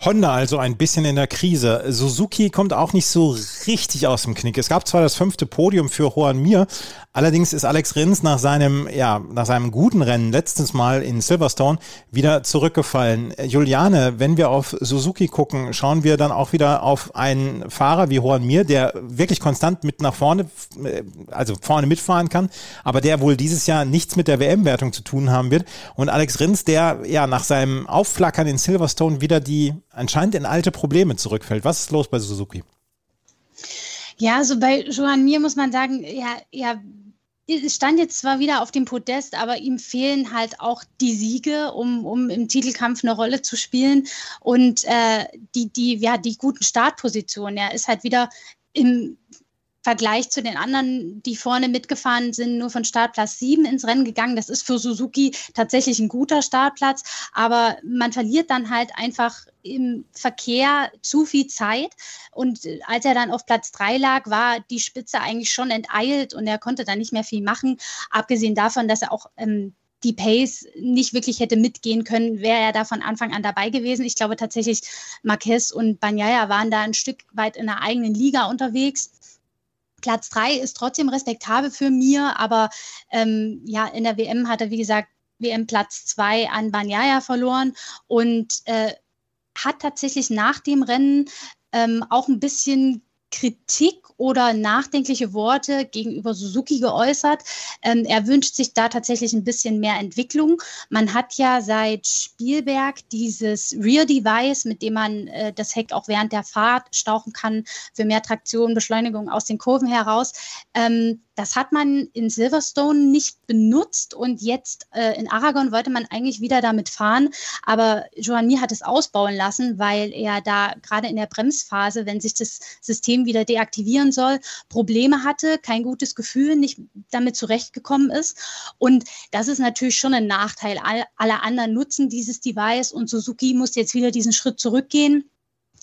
Honda also ein bisschen in der Krise. Suzuki kommt auch nicht so richtig aus dem Knick. Es gab zwar das fünfte Podium für Juan Mir, allerdings ist Alex Rins nach seinem, ja, nach seinem guten Rennen letztens Mal in Silverstone wieder zurückgefallen. Juliane, wenn wir auf Suzuki gucken, schauen wir dann auch wieder auf einen Fahrer wie Juan Mir, der wirklich konstant mit nach vorne, also vorne mitfahren kann, aber der wohl dieses Jahr nichts mit der WM-Wertung zu tun haben wird. Und Alex Rins, der ja nach seinem Aufflackern in Silverstone wieder die anscheinend in alte Probleme zurückfällt. Was ist los bei Suzuki? Ja, also bei Johann Mir muss man sagen, ja, ja, stand jetzt zwar wieder auf dem Podest, aber ihm fehlen halt auch die Siege, um, um im Titelkampf eine Rolle zu spielen und äh, die, die, ja, die guten Startpositionen. Er ist halt wieder im Vergleich zu den anderen, die vorne mitgefahren sind, nur von Startplatz 7 ins Rennen gegangen. Das ist für Suzuki tatsächlich ein guter Startplatz, aber man verliert dann halt einfach im Verkehr zu viel Zeit. Und als er dann auf Platz 3 lag, war die Spitze eigentlich schon enteilt und er konnte dann nicht mehr viel machen. Abgesehen davon, dass er auch ähm, die Pace nicht wirklich hätte mitgehen können, wäre er da von Anfang an dabei gewesen. Ich glaube tatsächlich, Marquez und Banyaya waren da ein Stück weit in der eigenen Liga unterwegs. Platz drei ist trotzdem respektabel für mir, aber ähm, ja, in der WM hat er, wie gesagt, WM Platz zwei an Banyaya verloren und äh, hat tatsächlich nach dem Rennen ähm, auch ein bisschen Kritik oder nachdenkliche Worte gegenüber Suzuki geäußert. Ähm, er wünscht sich da tatsächlich ein bisschen mehr Entwicklung. Man hat ja seit Spielberg dieses Rear Device, mit dem man äh, das Heck auch während der Fahrt stauchen kann für mehr Traktion, Beschleunigung aus den Kurven heraus. Ähm, das hat man in Silverstone nicht benutzt und jetzt äh, in Aragon wollte man eigentlich wieder damit fahren, aber Joanny hat es ausbauen lassen, weil er da gerade in der Bremsphase, wenn sich das System wieder deaktivieren soll, Probleme hatte, kein gutes Gefühl, nicht damit zurechtgekommen ist. Und das ist natürlich schon ein Nachteil. All, alle anderen nutzen dieses Device und Suzuki muss jetzt wieder diesen Schritt zurückgehen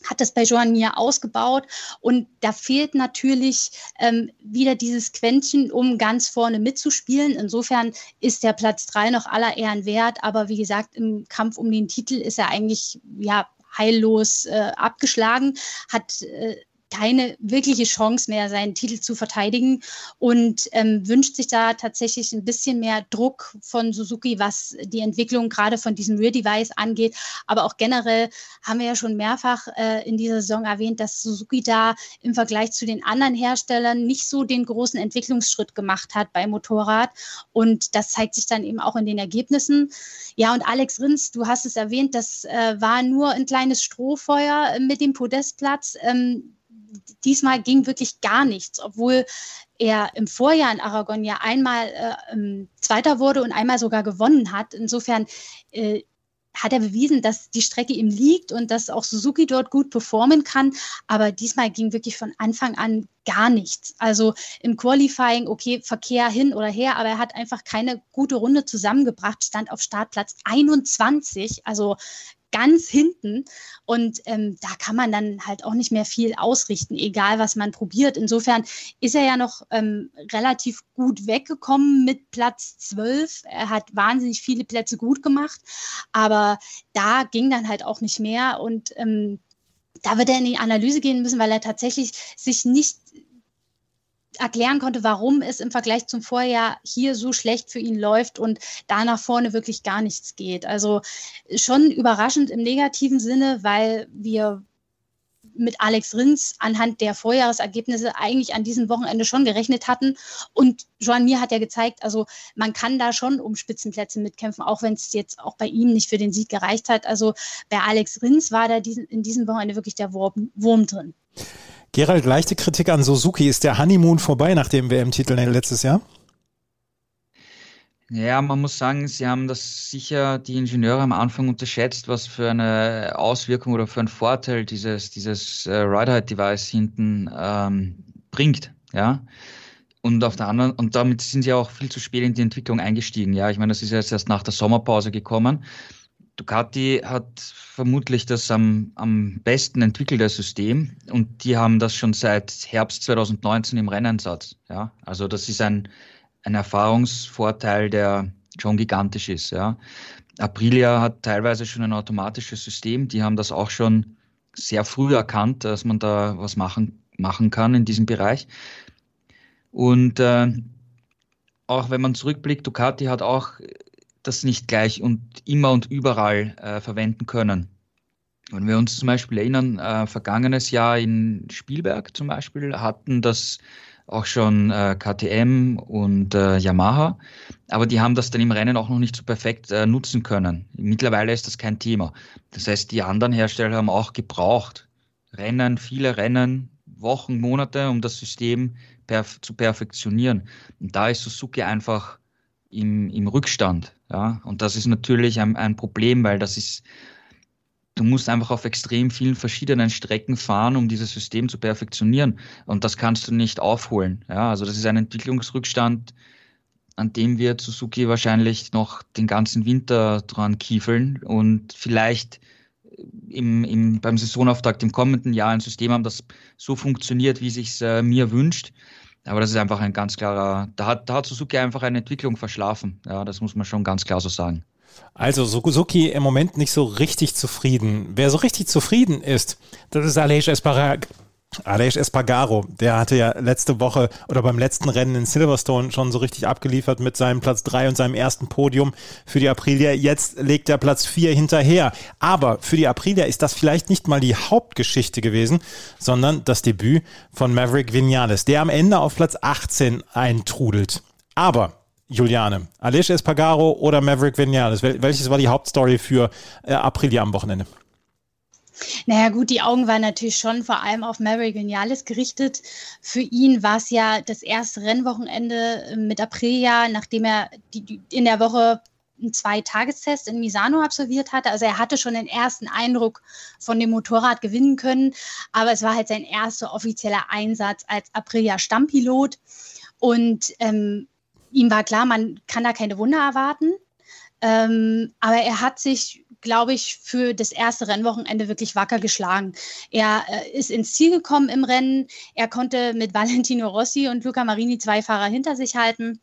hat das bei Joan Mir ausgebaut und da fehlt natürlich ähm, wieder dieses Quäntchen, um ganz vorne mitzuspielen. Insofern ist der Platz drei noch aller Ehren wert, aber wie gesagt, im Kampf um den Titel ist er eigentlich ja heillos äh, abgeschlagen, hat äh, keine wirkliche Chance mehr, seinen Titel zu verteidigen und ähm, wünscht sich da tatsächlich ein bisschen mehr Druck von Suzuki, was die Entwicklung gerade von diesem Rear Device angeht. Aber auch generell haben wir ja schon mehrfach äh, in dieser Saison erwähnt, dass Suzuki da im Vergleich zu den anderen Herstellern nicht so den großen Entwicklungsschritt gemacht hat beim Motorrad. Und das zeigt sich dann eben auch in den Ergebnissen. Ja, und Alex Rins, du hast es erwähnt, das äh, war nur ein kleines Strohfeuer mit dem Podestplatz. Ähm, diesmal ging wirklich gar nichts, obwohl er im Vorjahr in Aragon ja einmal äh, Zweiter wurde und einmal sogar gewonnen hat. Insofern äh, hat er bewiesen, dass die Strecke ihm liegt und dass auch Suzuki dort gut performen kann. Aber diesmal ging wirklich von Anfang an gar nichts. Also im Qualifying, okay, Verkehr hin oder her, aber er hat einfach keine gute Runde zusammengebracht, stand auf Startplatz 21. Also ganz hinten. Und ähm, da kann man dann halt auch nicht mehr viel ausrichten, egal was man probiert. Insofern ist er ja noch ähm, relativ gut weggekommen mit Platz 12. Er hat wahnsinnig viele Plätze gut gemacht, aber da ging dann halt auch nicht mehr. Und ähm, da wird er in die Analyse gehen müssen, weil er tatsächlich sich nicht erklären konnte, warum es im Vergleich zum Vorjahr hier so schlecht für ihn läuft und da nach vorne wirklich gar nichts geht. Also schon überraschend im negativen Sinne, weil wir mit Alex Rins anhand der Vorjahresergebnisse eigentlich an diesem Wochenende schon gerechnet hatten. Und Joan Mir hat ja gezeigt, also man kann da schon um Spitzenplätze mitkämpfen, auch wenn es jetzt auch bei ihm nicht für den Sieg gereicht hat. Also bei Alex Rins war da diesen, in diesem Wochenende wirklich der Wurm, Wurm drin. Gerald, leichte Kritik an Suzuki. Ist der Honeymoon vorbei nach dem WM-Titel letztes Jahr? Ja, man muss sagen, sie haben das sicher die Ingenieure am Anfang unterschätzt, was für eine Auswirkung oder für einen Vorteil dieses, dieses äh, Ride-Height-Device hinten ähm, bringt. Ja. Und auf der anderen, und damit sind sie auch viel zu spät in die Entwicklung eingestiegen. Ja, ich meine, das ist jetzt erst nach der Sommerpause gekommen. Ducati hat vermutlich das am, am besten entwickelte System und die haben das schon seit Herbst 2019 im Rennnensatz. Ja, also das ist ein, ein Erfahrungsvorteil, der schon gigantisch ist. Ja. Aprilia hat teilweise schon ein automatisches System, die haben das auch schon sehr früh erkannt, dass man da was machen, machen kann in diesem Bereich. Und äh, auch wenn man zurückblickt, Ducati hat auch das nicht gleich und immer und überall äh, verwenden können. Wenn wir uns zum Beispiel erinnern, äh, vergangenes Jahr in Spielberg zum Beispiel hatten das auch schon äh, KTM und äh, Yamaha, aber die haben das dann im Rennen auch noch nicht so perfekt äh, nutzen können. Mittlerweile ist das kein Thema. Das heißt, die anderen Hersteller haben auch gebraucht. Rennen, viele Rennen, Wochen, Monate, um das System perf zu perfektionieren. Und da ist Suzuki einfach im, im Rückstand. Ja, und das ist natürlich ein, ein Problem, weil das ist du musst einfach auf extrem vielen verschiedenen Strecken fahren, um dieses System zu perfektionieren. Und das kannst du nicht aufholen. Ja, also das ist ein Entwicklungsrückstand, an dem wir Suzuki wahrscheinlich noch den ganzen Winter dran kiefeln und vielleicht im, im, beim Saisonauftakt im kommenden Jahr ein System haben, das so funktioniert, wie sich äh, mir wünscht. Aber das ist einfach ein ganz klarer, da hat, da hat Suzuki einfach eine Entwicklung verschlafen. Ja, das muss man schon ganz klar so sagen. Also Suzuki im Moment nicht so richtig zufrieden. Wer so richtig zufrieden ist, das ist Aleix Espargaro. Aleix Espargaro, der hatte ja letzte Woche oder beim letzten Rennen in Silverstone schon so richtig abgeliefert mit seinem Platz 3 und seinem ersten Podium für die Aprilia. Jetzt legt er Platz 4 hinterher. Aber für die Aprilia ist das vielleicht nicht mal die Hauptgeschichte gewesen, sondern das Debüt von Maverick Vinales, der am Ende auf Platz 18 eintrudelt. Aber Juliane, Aleix Espargaro oder Maverick Vinales? Welches war die Hauptstory für äh, Aprilia am Wochenende? Naja gut, die Augen waren natürlich schon vor allem auf Maverick Vinales gerichtet. Für ihn war es ja das erste Rennwochenende mit Aprilia, nachdem er die, die in der Woche einen Zwei-Tagestest in Misano absolviert hatte. Also er hatte schon den ersten Eindruck von dem Motorrad gewinnen können, aber es war halt sein erster offizieller Einsatz als Aprilia-Stammpilot. Und ähm, ihm war klar, man kann da keine Wunder erwarten. Ähm, aber er hat sich, glaube ich, für das erste Rennwochenende wirklich wacker geschlagen. Er äh, ist ins Ziel gekommen im Rennen. Er konnte mit [laughs] Valentino Rossi und Luca Marini zwei Fahrer hinter sich halten.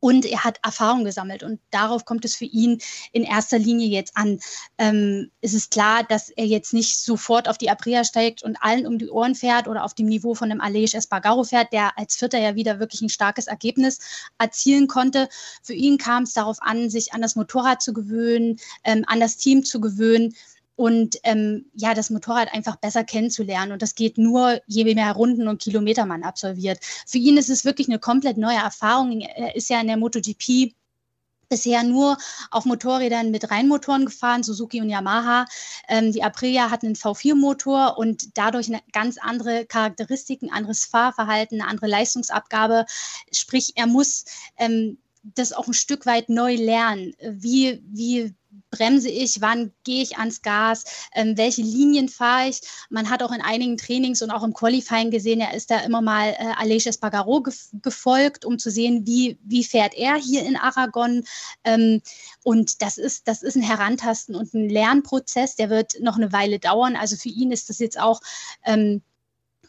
Und er hat Erfahrung gesammelt und darauf kommt es für ihn in erster Linie jetzt an. Ähm, es ist klar, dass er jetzt nicht sofort auf die Aprilia steigt und allen um die Ohren fährt oder auf dem Niveau von einem Aleix Espargaro fährt, der als Vierter ja wieder wirklich ein starkes Ergebnis erzielen konnte. Für ihn kam es darauf an, sich an das Motorrad zu gewöhnen, ähm, an das Team zu gewöhnen und ähm, ja, das Motorrad einfach besser kennenzulernen. Und das geht nur, je mehr Runden und Kilometer man absolviert. Für ihn ist es wirklich eine komplett neue Erfahrung. Er ist ja in der MotoGP bisher nur auf Motorrädern mit Reihenmotoren gefahren, Suzuki und Yamaha. Ähm, die Aprilia hat einen V4-Motor und dadurch eine ganz andere Charakteristiken, anderes Fahrverhalten, eine andere Leistungsabgabe. Sprich, er muss ähm, das auch ein Stück weit neu lernen. Wie, wie bremse ich, wann gehe ich ans Gas, ähm, welche Linien fahre ich. Man hat auch in einigen Trainings und auch im Qualifying gesehen, er ist da immer mal äh, Aleix Espargaro ge gefolgt, um zu sehen, wie, wie fährt er hier in Aragon. Ähm, und das ist, das ist ein Herantasten und ein Lernprozess, der wird noch eine Weile dauern. Also für ihn ist das jetzt auch ähm,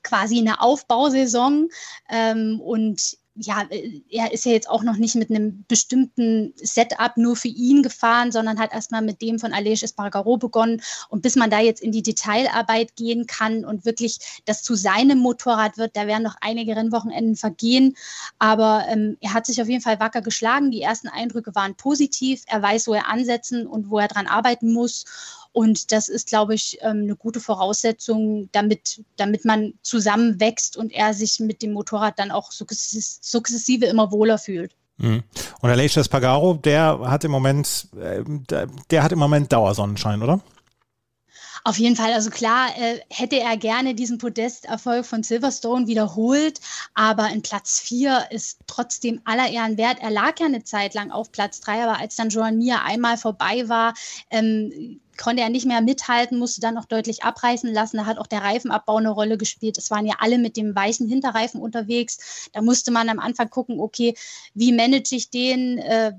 quasi eine Aufbausaison. Ähm, und ja, äh, er ist ja jetzt auch noch nicht mit einem bestimmten Setup nur für ihn gefahren, sondern hat erstmal mit dem von Aleix Espargaro begonnen. Und bis man da jetzt in die Detailarbeit gehen kann und wirklich das zu seinem Motorrad wird, da werden noch einige Rennwochenenden vergehen. Aber ähm, er hat sich auf jeden Fall wacker geschlagen. Die ersten Eindrücke waren positiv. Er weiß, wo er ansetzen und wo er dran arbeiten muss. Und das ist, glaube ich, ähm, eine gute Voraussetzung, damit, damit man zusammenwächst und er sich mit dem Motorrad dann auch sukzessive immer wohler fühlt. Mhm. Und Aleix Pagaro, der hat im Moment, äh, der hat im Moment Dauersonnenschein, oder? Auf jeden Fall, also klar, äh, hätte er gerne diesen Podesterfolg von Silverstone wiederholt, aber in Platz 4 ist trotzdem aller Ehren wert. Er lag ja eine Zeit lang auf Platz 3, aber als dann Joan Mir einmal vorbei war, ähm, konnte er nicht mehr mithalten, musste dann noch deutlich abreißen lassen. Da hat auch der Reifenabbau eine Rolle gespielt. Es waren ja alle mit dem weichen Hinterreifen unterwegs. Da musste man am Anfang gucken, okay, wie manage ich den? Äh,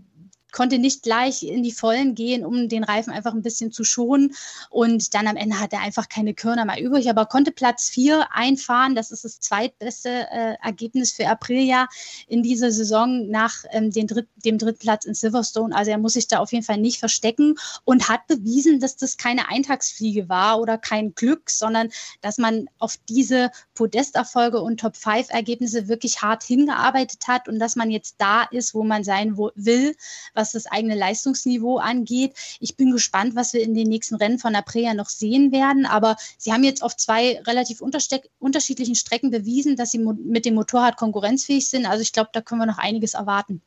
konnte nicht gleich in die Vollen gehen, um den Reifen einfach ein bisschen zu schonen. Und dann am Ende hat er einfach keine Körner mehr übrig, aber konnte Platz vier einfahren. Das ist das zweitbeste äh, Ergebnis für Aprilia in dieser Saison nach ähm, Dritt, dem dritten Platz in Silverstone. Also er muss sich da auf jeden Fall nicht verstecken und hat bewiesen, dass das keine Eintagsfliege war oder kein Glück, sondern dass man auf diese Podesterfolge und Top-5-Ergebnisse wirklich hart hingearbeitet hat und dass man jetzt da ist, wo man sein will, was was das eigene Leistungsniveau angeht. Ich bin gespannt, was wir in den nächsten Rennen von Aprilia noch sehen werden. Aber sie haben jetzt auf zwei relativ unterschiedlichen Strecken bewiesen, dass sie mit dem Motorrad konkurrenzfähig sind. Also ich glaube, da können wir noch einiges erwarten.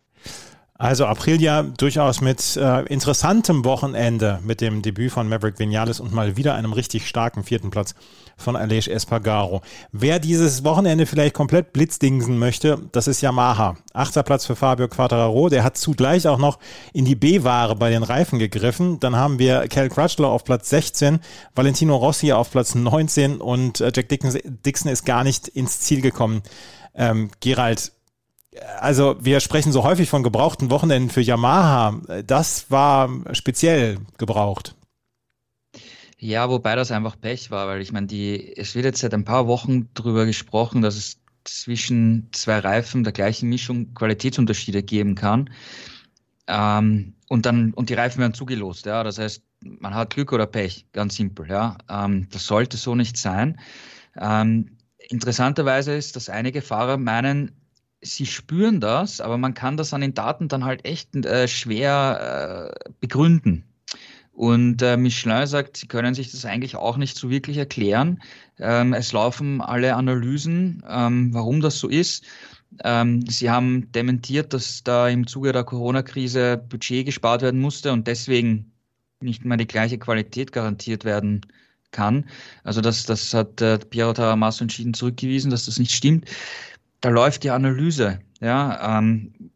Also Aprilia durchaus mit äh, interessantem Wochenende mit dem Debüt von Maverick Vinales und mal wieder einem richtig starken vierten Platz von Aleix Espargaro. Wer dieses Wochenende vielleicht komplett blitzdingsen möchte, das ist Yamaha. Achter Platz für Fabio Quattararo. Der hat zugleich auch noch in die B-Ware bei den Reifen gegriffen. Dann haben wir Cal Crutchlow auf Platz 16, Valentino Rossi auf Platz 19 und äh, Jack Dixon, Dixon ist gar nicht ins Ziel gekommen. Ähm, Gerald, also wir sprechen so häufig von gebrauchten Wochenenden für Yamaha. Das war speziell gebraucht. Ja, wobei das einfach Pech war, weil ich meine, die, es wird jetzt seit ein paar Wochen darüber gesprochen, dass es zwischen zwei Reifen der gleichen Mischung Qualitätsunterschiede geben kann. Ähm, und dann, und die Reifen werden zugelost, ja. Das heißt, man hat Glück oder Pech, ganz simpel, ja. Ähm, das sollte so nicht sein. Ähm, interessanterweise ist, dass einige Fahrer meinen, sie spüren das, aber man kann das an den Daten dann halt echt äh, schwer äh, begründen. Und äh, Michelin sagt, sie können sich das eigentlich auch nicht so wirklich erklären. Ähm, es laufen alle Analysen, ähm, warum das so ist. Ähm, sie haben dementiert, dass da im Zuge der Corona-Krise Budget gespart werden musste und deswegen nicht mehr die gleiche Qualität garantiert werden kann. Also das, das hat äh, Piero Taramasso entschieden zurückgewiesen, dass das nicht stimmt da läuft die Analyse. Ja, ähm,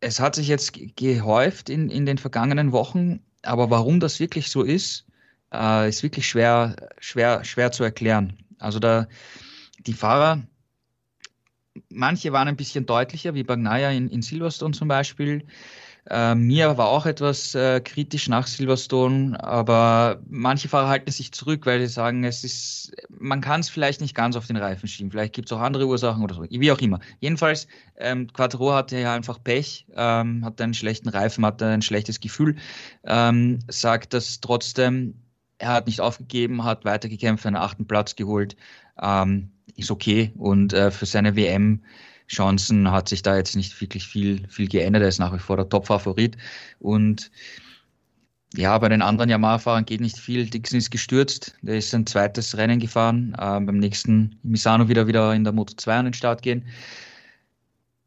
es hat sich jetzt gehäuft in, in den vergangenen Wochen, aber warum das wirklich so ist, äh, ist wirklich schwer, schwer, schwer zu erklären. Also da die Fahrer, manche waren ein bisschen deutlicher, wie Bagnaia in, in Silverstone zum Beispiel. Äh, mir war auch etwas äh, kritisch nach Silverstone, aber manche Fahrer halten sich zurück, weil sie sagen, es ist, man kann es vielleicht nicht ganz auf den Reifen schieben. Vielleicht gibt es auch andere Ursachen oder so, wie auch immer. Jedenfalls, ähm, Quattro hatte ja einfach Pech, ähm, hatte einen schlechten Reifen, hatte ein schlechtes Gefühl, ähm, sagt dass trotzdem, er hat nicht aufgegeben, hat weitergekämpft, einen achten Platz geholt, ähm, ist okay und äh, für seine WM Chancen hat sich da jetzt nicht wirklich viel, viel geändert. Er ist nach wie vor der Top-Favorit. Und ja, bei den anderen Yamaha-Fahrern geht nicht viel. Dixon ist gestürzt. Der ist sein zweites Rennen gefahren. Ähm, beim nächsten Misano wieder wieder in der Moto 2 an den Start gehen.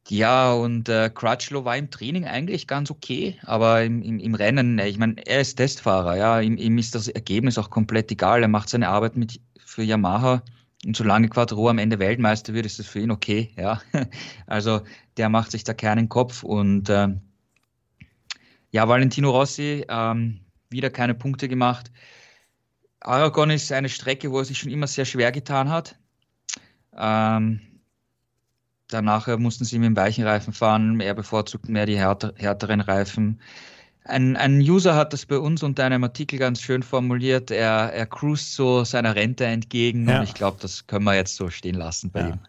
Ja, und äh, Crutchlow war im Training eigentlich ganz okay, aber im, im, im Rennen, ich meine, er ist Testfahrer, ja, ihm, ihm ist das Ergebnis auch komplett egal. Er macht seine Arbeit mit für Yamaha und solange Quattro am Ende Weltmeister wird, ist das für ihn okay. Ja, [laughs] also der macht sich da keinen Kopf und äh, ja, Valentino Rossi ähm, wieder keine Punkte gemacht. Aragon ist eine Strecke, wo er sich schon immer sehr schwer getan hat. Ähm, danach mussten sie mit dem weichen Reifen fahren. Er bevorzugt mehr die härter, härteren Reifen. Ein, ein User hat das bei uns unter einem Artikel ganz schön formuliert. Er, er cruist so seiner Rente entgegen ja. und ich glaube, das können wir jetzt so stehen lassen bei ja. ihm.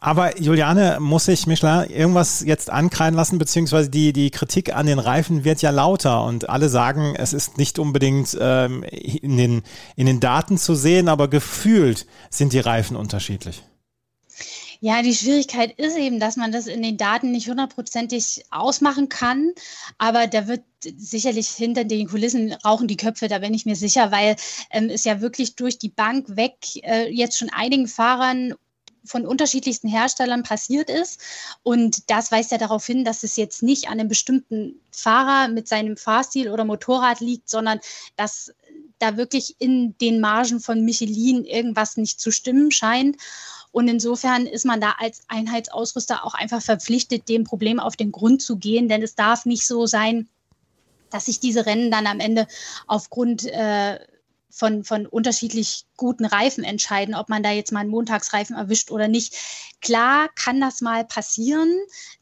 Aber Juliane, muss ich Michelin irgendwas jetzt ankreien lassen, beziehungsweise die, die Kritik an den Reifen wird ja lauter und alle sagen, es ist nicht unbedingt ähm, in, den, in den Daten zu sehen, aber gefühlt sind die Reifen unterschiedlich. Ja, die Schwierigkeit ist eben, dass man das in den Daten nicht hundertprozentig ausmachen kann. Aber da wird sicherlich hinter den Kulissen rauchen die Köpfe, da bin ich mir sicher, weil ähm, es ja wirklich durch die Bank weg äh, jetzt schon einigen Fahrern von unterschiedlichsten Herstellern passiert ist. Und das weist ja darauf hin, dass es jetzt nicht an einem bestimmten Fahrer mit seinem Fahrstil oder Motorrad liegt, sondern dass da wirklich in den Margen von Michelin irgendwas nicht zu stimmen scheint. Und insofern ist man da als Einheitsausrüster auch einfach verpflichtet, dem Problem auf den Grund zu gehen, denn es darf nicht so sein, dass sich diese Rennen dann am Ende aufgrund äh, von, von unterschiedlich guten Reifen entscheiden, ob man da jetzt mal einen Montagsreifen erwischt oder nicht. Klar kann das mal passieren,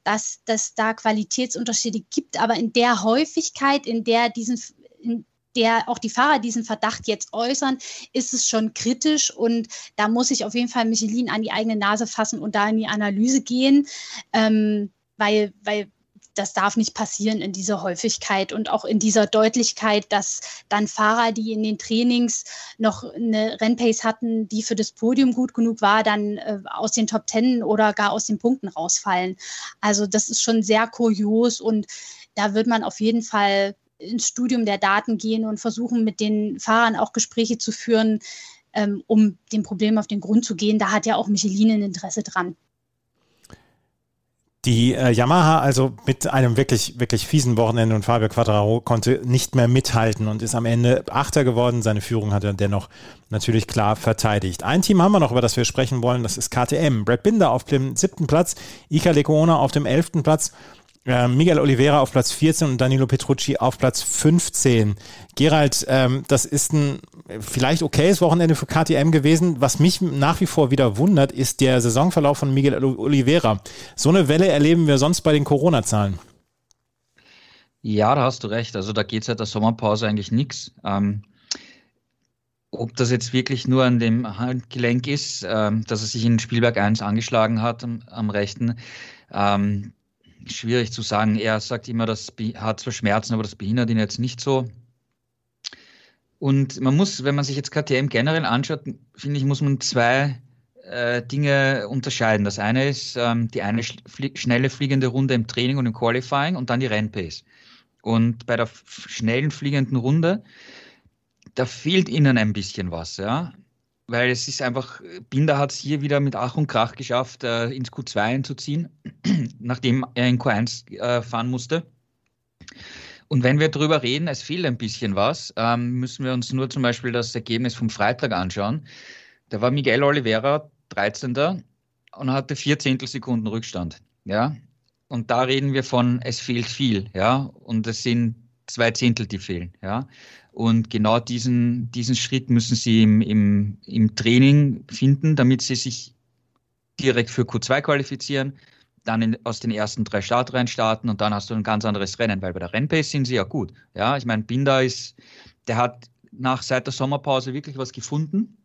dass es da Qualitätsunterschiede gibt, aber in der Häufigkeit, in der diesen, in der auch die Fahrer diesen Verdacht jetzt äußern, ist es schon kritisch und da muss ich auf jeden Fall Michelin an die eigene Nase fassen und da in die Analyse gehen, ähm, weil, weil das darf nicht passieren in dieser Häufigkeit und auch in dieser Deutlichkeit, dass dann Fahrer, die in den Trainings noch eine Rennpace hatten, die für das Podium gut genug war, dann äh, aus den Top Ten oder gar aus den Punkten rausfallen. Also das ist schon sehr kurios und da wird man auf jeden Fall ins Studium der Daten gehen und versuchen, mit den Fahrern auch Gespräche zu führen, ähm, um dem Problem auf den Grund zu gehen. Da hat ja auch Michelin ein Interesse dran. Die äh, Yamaha also mit einem wirklich, wirklich fiesen Wochenende und Fabio Quattraro konnte nicht mehr mithalten und ist am Ende Achter geworden. Seine Führung hat er dennoch natürlich klar verteidigt. Ein Team haben wir noch, über das wir sprechen wollen, das ist KTM. Brad Binder auf dem siebten Platz, Ika Lecuona auf dem elften Platz äh, Miguel Oliveira auf Platz 14 und Danilo Petrucci auf Platz 15. Gerald, ähm, das ist ein vielleicht okayes Wochenende für KTM gewesen. Was mich nach wie vor wieder wundert, ist der Saisonverlauf von Miguel Oliveira. So eine Welle erleben wir sonst bei den Corona-Zahlen. Ja, da hast du recht. Also da geht seit der Sommerpause eigentlich nichts. Ähm, ob das jetzt wirklich nur an dem Handgelenk ist, ähm, dass er sich in Spielberg 1 angeschlagen hat am, am rechten, ähm, schwierig zu sagen. Er sagt immer, das hat zwar Schmerzen, aber das behindert ihn jetzt nicht so. Und man muss, wenn man sich jetzt KTM generell anschaut, finde ich, muss man zwei äh, Dinge unterscheiden. Das eine ist ähm, die eine flie schnelle fliegende Runde im Training und im Qualifying und dann die Rennpace. Und bei der schnellen fliegenden Runde, da fehlt ihnen ein bisschen was, ja weil es ist einfach, Binder hat es hier wieder mit Ach und Krach geschafft, äh, ins Q2 einzuziehen, [clears throat] nachdem er in Q1 äh, fahren musste. Und wenn wir darüber reden, es fehlt ein bisschen was, ähm, müssen wir uns nur zum Beispiel das Ergebnis vom Freitag anschauen. Da war Miguel Oliveira 13. und hatte vier Zehntelsekunden Rückstand. Ja, und da reden wir von, es fehlt viel, ja, und es sind zwei Zehntel, die fehlen, ja. Und genau diesen, diesen Schritt müssen sie im, im, im Training finden, damit sie sich direkt für Q2 qualifizieren, dann in, aus den ersten drei Startreihen starten und dann hast du ein ganz anderes Rennen, weil bei der Rennpace sind sie ja gut. Ja, ich meine, Binder ist, der hat nach seit der Sommerpause wirklich was gefunden,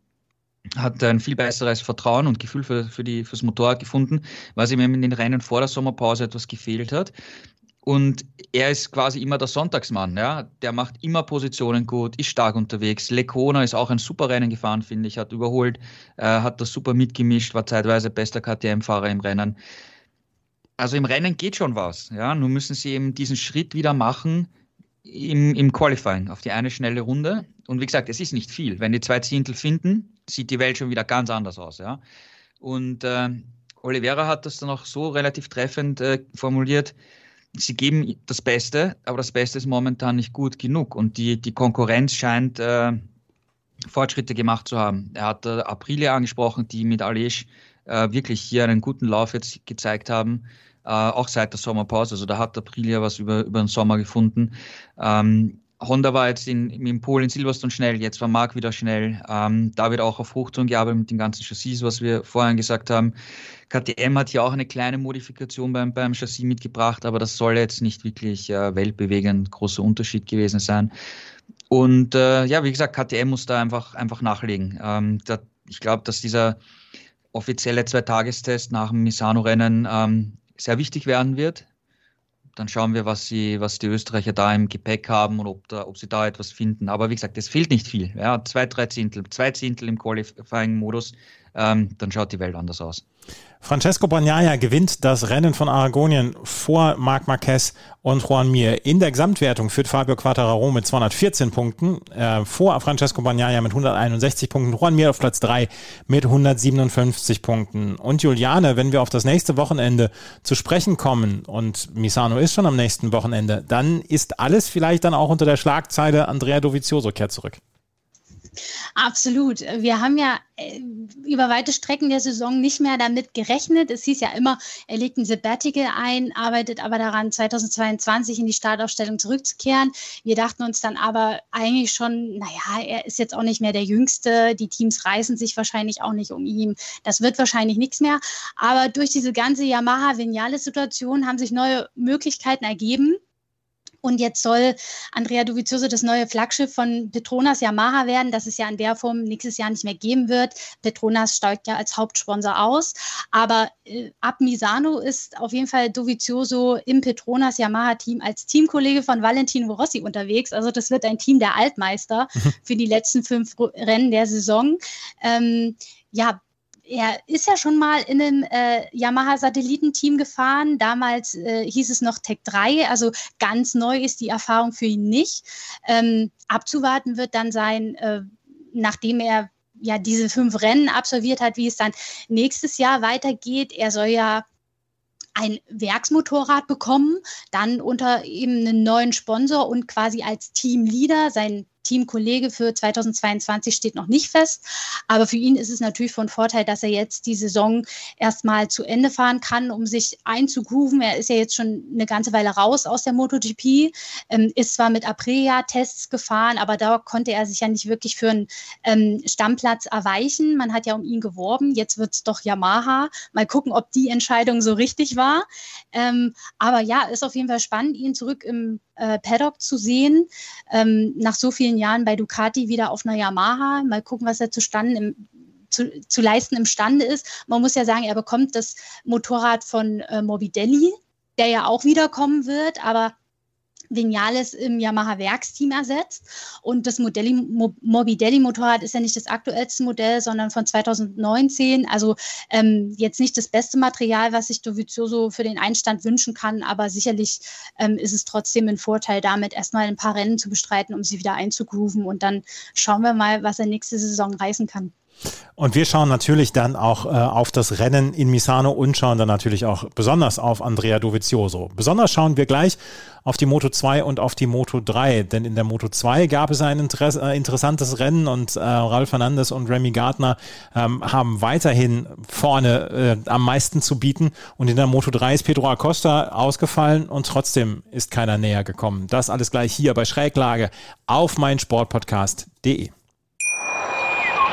hat ein viel besseres Vertrauen und Gefühl für, für die, fürs Motorrad gefunden, was ihm in den Rennen vor der Sommerpause etwas gefehlt hat. Und er ist quasi immer der Sonntagsmann, ja. Der macht immer Positionen gut, ist stark unterwegs. Lecona ist auch ein super Rennen gefahren, finde ich, hat überholt, äh, hat das super mitgemischt, war zeitweise bester KTM-Fahrer im Rennen. Also im Rennen geht schon was, ja. Nun müssen sie eben diesen Schritt wieder machen im, im Qualifying auf die eine schnelle Runde. Und wie gesagt, es ist nicht viel. Wenn die zwei Zehntel finden, sieht die Welt schon wieder ganz anders aus, ja. Und äh, Oliveira hat das dann auch so relativ treffend äh, formuliert sie geben das Beste, aber das Beste ist momentan nicht gut genug und die, die Konkurrenz scheint äh, Fortschritte gemacht zu haben. Er hat äh, Aprilia angesprochen, die mit Alej äh, wirklich hier einen guten Lauf jetzt gezeigt haben, äh, auch seit der Sommerpause. Also da hat Aprilia was über, über den Sommer gefunden. Ähm, Honda war jetzt in, in Polen Silverstone schnell, jetzt war Mark wieder schnell. Ähm, da wird auch auf Hochtouren gearbeitet mit den ganzen Chassis, was wir vorhin gesagt haben. KTM hat hier auch eine kleine Modifikation beim, beim Chassis mitgebracht, aber das soll jetzt nicht wirklich äh, weltbewegend großer Unterschied gewesen sein. Und äh, ja, wie gesagt, KTM muss da einfach, einfach nachlegen. Ähm, da, ich glaube, dass dieser offizielle Zweitagestest nach dem Misano-Rennen ähm, sehr wichtig werden wird dann schauen wir, was, sie, was die Österreicher da im Gepäck haben und ob, da, ob sie da etwas finden. Aber wie gesagt, es fehlt nicht viel. Ja, zwei, drei Zehntel, zwei Zehntel im Qualifying-Modus, ähm, dann schaut die Welt anders aus. Francesco Bagnaia gewinnt das Rennen von Aragonien vor Marc Marquez und Juan Mir. In der Gesamtwertung führt Fabio Quattararo mit 214 Punkten, äh, vor Francesco Bagnaia mit 161 Punkten, Juan Mir auf Platz 3 mit 157 Punkten. Und Juliane, wenn wir auf das nächste Wochenende zu sprechen kommen und Misano ist schon am nächsten Wochenende, dann ist alles vielleicht dann auch unter der Schlagzeile Andrea Dovizioso kehrt zurück. Absolut. Wir haben ja äh, über weite Strecken der Saison nicht mehr damit gerechnet. Es hieß ja immer, er legt ein Sabbatical ein, arbeitet aber daran, 2022 in die Startaufstellung zurückzukehren. Wir dachten uns dann aber eigentlich schon, naja, er ist jetzt auch nicht mehr der Jüngste. Die Teams reißen sich wahrscheinlich auch nicht um ihn. Das wird wahrscheinlich nichts mehr. Aber durch diese ganze Yamaha-Vinales-Situation haben sich neue Möglichkeiten ergeben. Und jetzt soll Andrea Dovizioso das neue Flaggschiff von Petronas Yamaha werden, das es ja in der Form nächstes Jahr nicht mehr geben wird. Petronas steigt ja als Hauptsponsor aus. Aber äh, ab Misano ist auf jeden Fall Dovizioso im Petronas Yamaha-Team als Teamkollege von Valentino Rossi unterwegs. Also das wird ein Team der Altmeister [laughs] für die letzten fünf Rennen der Saison. Ähm, ja, er ist ja schon mal in einem äh, Yamaha-Satellitenteam gefahren. Damals äh, hieß es noch Tech 3, also ganz neu ist die Erfahrung für ihn nicht. Ähm, abzuwarten wird dann sein, äh, nachdem er ja diese fünf Rennen absolviert hat, wie es dann nächstes Jahr weitergeht. Er soll ja ein Werksmotorrad bekommen, dann unter eben einen neuen Sponsor und quasi als Teamleader sein Teamkollege für 2022 steht noch nicht fest. Aber für ihn ist es natürlich von Vorteil, dass er jetzt die Saison erstmal zu Ende fahren kann, um sich einzugrooven. Er ist ja jetzt schon eine ganze Weile raus aus der MotoGP, ähm, ist zwar mit Aprilia-Tests gefahren, aber da konnte er sich ja nicht wirklich für einen ähm, Stammplatz erweichen. Man hat ja um ihn geworben. Jetzt wird es doch Yamaha. Mal gucken, ob die Entscheidung so richtig war. Ähm, aber ja, ist auf jeden Fall spannend, ihn zurück im äh, Paddock zu sehen. Ähm, nach so vielen Jahren bei Ducati wieder auf einer Yamaha. Mal gucken, was er zustande im, zu, zu leisten imstande ist. Man muss ja sagen, er bekommt das Motorrad von äh, Morbidelli, der ja auch wiederkommen wird, aber Vinales im Yamaha Werksteam ersetzt. Und das Modelli, Morbidelli Motorrad ist ja nicht das aktuellste Modell, sondern von 2019. Also ähm, jetzt nicht das beste Material, was sich Dovizioso für den Einstand wünschen kann, aber sicherlich ähm, ist es trotzdem ein Vorteil, damit erstmal ein paar Rennen zu bestreiten, um sie wieder einzugrooven. Und dann schauen wir mal, was er nächste Saison reißen kann. Und wir schauen natürlich dann auch äh, auf das Rennen in Misano und schauen dann natürlich auch besonders auf Andrea Dovizioso. Besonders schauen wir gleich auf die Moto 2 und auf die Moto 3, denn in der Moto 2 gab es ein Interesse, äh, interessantes Rennen und äh, Ralf Fernandes und Remy Gardner ähm, haben weiterhin vorne äh, am meisten zu bieten und in der Moto 3 ist Pedro Acosta ausgefallen und trotzdem ist keiner näher gekommen. Das alles gleich hier bei Schräglage auf meinsportpodcast.de.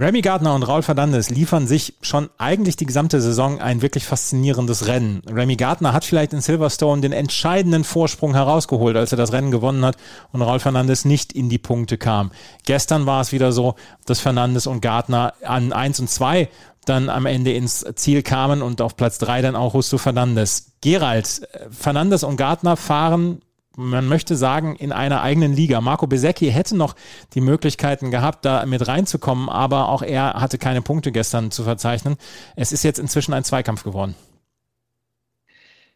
Remy Gardner und Raul Fernandes liefern sich schon eigentlich die gesamte Saison ein wirklich faszinierendes Rennen. Remy Gardner hat vielleicht in Silverstone den entscheidenden Vorsprung herausgeholt, als er das Rennen gewonnen hat und Raul Fernandes nicht in die Punkte kam. Gestern war es wieder so, dass Fernandes und Gardner an 1 und 2 dann am Ende ins Ziel kamen und auf Platz 3 dann auch Rusto Fernandes. Gerald, Fernandes und Gardner fahren man möchte sagen, in einer eigenen Liga. Marco Besecchi hätte noch die Möglichkeiten gehabt, da mit reinzukommen, aber auch er hatte keine Punkte gestern zu verzeichnen. Es ist jetzt inzwischen ein Zweikampf geworden.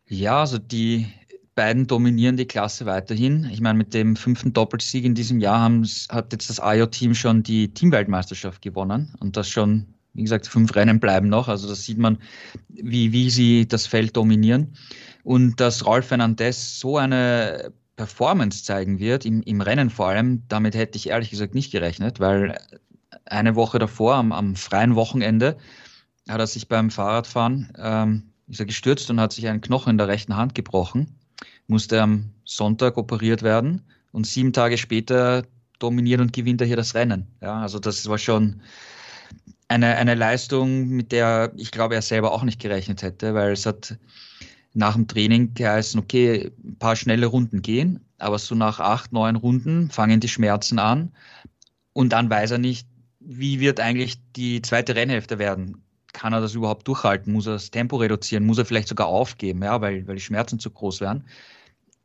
Ja, also die beiden dominieren die Klasse weiterhin. Ich meine, mit dem fünften Doppelsieg in diesem Jahr haben, hat jetzt das AJO-Team schon die Teamweltmeisterschaft gewonnen und das schon, wie gesagt, fünf Rennen bleiben noch. Also da sieht man, wie, wie sie das Feld dominieren. Und dass Rolf Fernandez so eine Performance zeigen wird, im, im Rennen vor allem, damit hätte ich ehrlich gesagt nicht gerechnet, weil eine Woche davor, am, am freien Wochenende, hat er sich beim Fahrradfahren ähm, ist er gestürzt und hat sich einen Knochen in der rechten Hand gebrochen, musste am Sonntag operiert werden und sieben Tage später dominiert und gewinnt er hier das Rennen. Ja, also das war schon eine, eine Leistung, mit der ich glaube, er selber auch nicht gerechnet hätte, weil es hat nach dem Training geheißen, okay, ein paar schnelle Runden gehen, aber so nach acht, neun Runden fangen die Schmerzen an und dann weiß er nicht, wie wird eigentlich die zweite Rennhälfte werden. Kann er das überhaupt durchhalten? Muss er das Tempo reduzieren? Muss er vielleicht sogar aufgeben, ja, weil, weil die Schmerzen zu groß wären?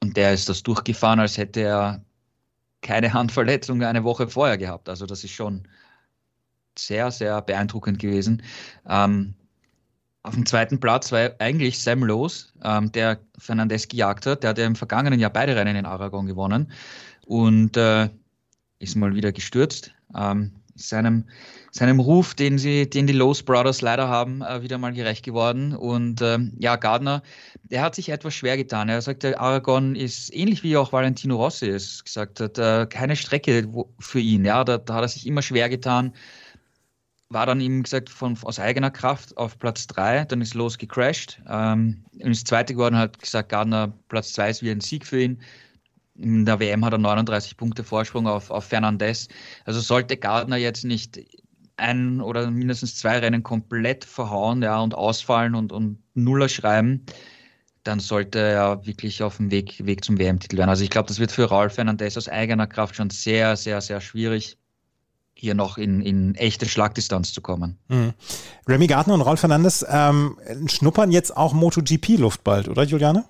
Und der ist das durchgefahren, als hätte er keine [laughs] Handverletzung eine Woche vorher gehabt. Also das ist schon sehr, sehr beeindruckend gewesen. Ähm, auf dem zweiten Platz war eigentlich Sam Lowe, ähm, der Fernandez gejagt hat. Der hat ja im vergangenen Jahr beide Rennen in Aragon gewonnen und äh, ist mal wieder gestürzt. Ähm, seinem, seinem Ruf, den, sie, den die Lowe's Brothers leider haben, äh, wieder mal gerecht geworden. Und ähm, ja, Gardner, der hat sich etwas schwer getan. Er sagte, Aragon ist ähnlich wie auch Valentino Rossi es gesagt hat, äh, keine Strecke für ihn. Ja, da, da hat er sich immer schwer getan war dann eben gesagt von, aus eigener Kraft auf Platz 3, dann ist los gecrashed. Ähm, ist Zweite geworden, hat gesagt, Gardner Platz 2 ist wie ein Sieg für ihn. In der WM hat er 39 Punkte Vorsprung auf, auf Fernandez. Also sollte Gardner jetzt nicht ein oder mindestens zwei Rennen komplett verhauen ja, und ausfallen und, und Nuller schreiben, dann sollte er wirklich auf dem Weg, Weg zum WM-Titel werden. Also ich glaube, das wird für Raul Fernandez aus eigener Kraft schon sehr, sehr, sehr schwierig hier noch in, in echte Schlagdistanz zu kommen. Mhm. Remy Gardner und Rolf Fernandes ähm, schnuppern jetzt auch MotoGP-Luft bald, oder Juliane?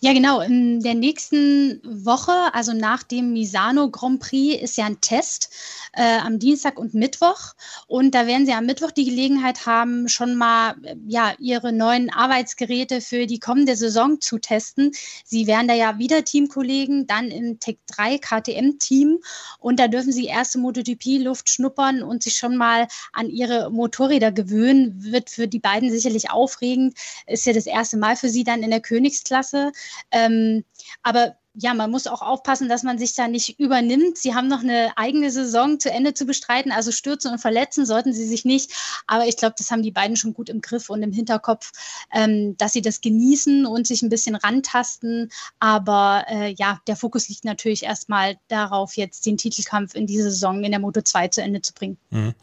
Ja, genau. In der nächsten Woche, also nach dem Misano Grand Prix, ist ja ein Test äh, am Dienstag und Mittwoch. Und da werden Sie am Mittwoch die Gelegenheit haben, schon mal ja, Ihre neuen Arbeitsgeräte für die kommende Saison zu testen. Sie werden da ja wieder Teamkollegen, dann im Tech 3 KTM-Team. Und da dürfen Sie erste MotoGP-Luft schnuppern und sich schon mal an Ihre Motorräder gewöhnen. Wird für die beiden sicherlich aufregend. Ist ja das erste Mal für Sie dann in der Königsklasse. Ähm, aber ja, man muss auch aufpassen, dass man sich da nicht übernimmt. Sie haben noch eine eigene Saison zu Ende zu bestreiten, also stürzen und verletzen sollten sie sich nicht. Aber ich glaube, das haben die beiden schon gut im Griff und im Hinterkopf, ähm, dass sie das genießen und sich ein bisschen rantasten. Aber äh, ja, der Fokus liegt natürlich erstmal darauf, jetzt den Titelkampf in dieser Saison in der Moto 2 zu Ende zu bringen. Mhm.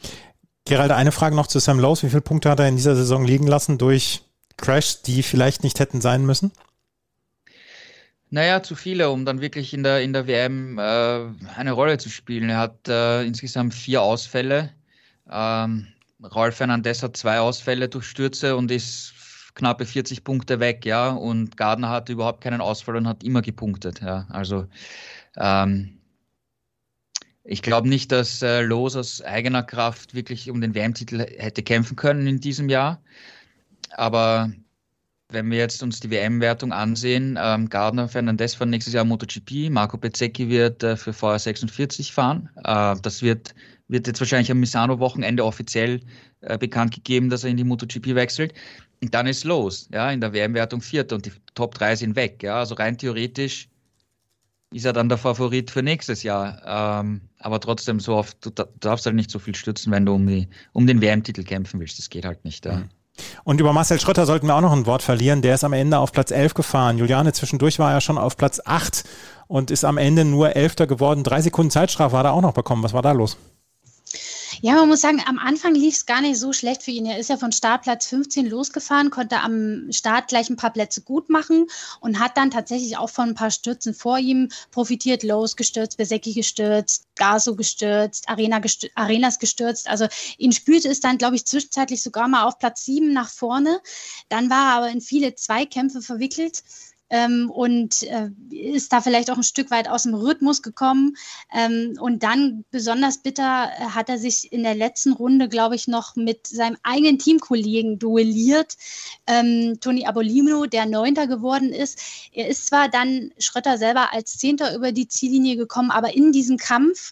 Gerald, eine Frage noch zu Sam Lowe. Wie viele Punkte hat er in dieser Saison liegen lassen durch Crashs, die vielleicht nicht hätten sein müssen? Naja, zu viele, um dann wirklich in der, in der WM äh, eine Rolle zu spielen. Er hat äh, insgesamt vier Ausfälle. Ähm, Rolf Fernandez hat zwei Ausfälle durch Stürze und ist knappe 40 Punkte weg, ja. Und Gardner hatte überhaupt keinen Ausfall und hat immer gepunktet, ja. Also ähm, ich glaube nicht, dass äh, Los aus eigener Kraft wirklich um den WM-Titel hätte kämpfen können in diesem Jahr. Aber wenn wir jetzt uns die WM-Wertung ansehen, ähm, Gardner Fernandez fahren nächstes Jahr MotoGP, Marco Bezzecchi wird äh, für VR46 fahren. Äh, das wird, wird jetzt wahrscheinlich am Misano-Wochenende offiziell äh, bekannt gegeben, dass er in die MotoGP wechselt. Und dann ist los, ja, in der WM-Wertung Vierter und die Top 3 sind weg, ja, also rein theoretisch ist er dann der Favorit für nächstes Jahr. Ähm, aber trotzdem, so oft, du, darfst halt nicht so viel stützen, wenn du um, die, um den WM-Titel kämpfen willst. Das geht halt nicht. Ja. Mhm. Und über Marcel Schröter sollten wir auch noch ein Wort verlieren. Der ist am Ende auf Platz 11 gefahren. Juliane, zwischendurch war er schon auf Platz 8 und ist am Ende nur Elfter geworden. Drei Sekunden Zeitstrafe hat er auch noch bekommen. Was war da los? Ja, man muss sagen, am Anfang lief es gar nicht so schlecht für ihn. Er ist ja von Startplatz 15 losgefahren, konnte am Start gleich ein paar Plätze gut machen und hat dann tatsächlich auch von ein paar Stürzen vor ihm profitiert. Lowe's gestürzt, Besecki gestürzt, Gaso gestürzt, Arena gestürzt, Arenas gestürzt. Also ihn spülte es dann, glaube ich, zwischenzeitlich sogar mal auf Platz 7 nach vorne. Dann war er aber in viele Zweikämpfe verwickelt ähm, und äh, ist da vielleicht auch ein Stück weit aus dem Rhythmus gekommen. Ähm, und dann besonders bitter äh, hat er sich in der letzten Runde, glaube ich, noch mit seinem eigenen Teamkollegen duelliert, ähm, Toni Abolino, der Neunter geworden ist. Er ist zwar dann Schröter selber als Zehnter über die Ziellinie gekommen, aber in diesem Kampf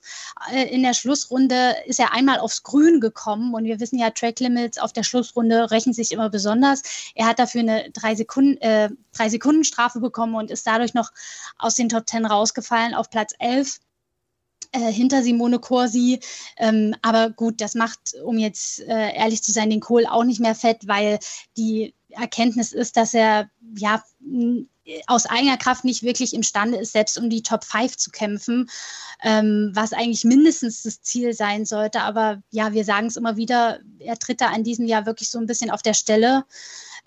äh, in der Schlussrunde ist er einmal aufs Grün gekommen und wir wissen ja, Track Limits auf der Schlussrunde rächen sich immer besonders. Er hat dafür eine drei Sekunden, äh, drei Sekunden Strafe Strafe bekommen und ist dadurch noch aus den Top Ten rausgefallen auf Platz 11. Äh, hinter Simone Corsi. Ähm, aber gut, das macht, um jetzt äh, ehrlich zu sein, den Kohl auch nicht mehr fett, weil die Erkenntnis ist, dass er ja aus eigener Kraft nicht wirklich imstande ist, selbst um die Top 5 zu kämpfen, ähm, was eigentlich mindestens das Ziel sein sollte. Aber ja, wir sagen es immer wieder, er tritt da in diesem Jahr wirklich so ein bisschen auf der Stelle.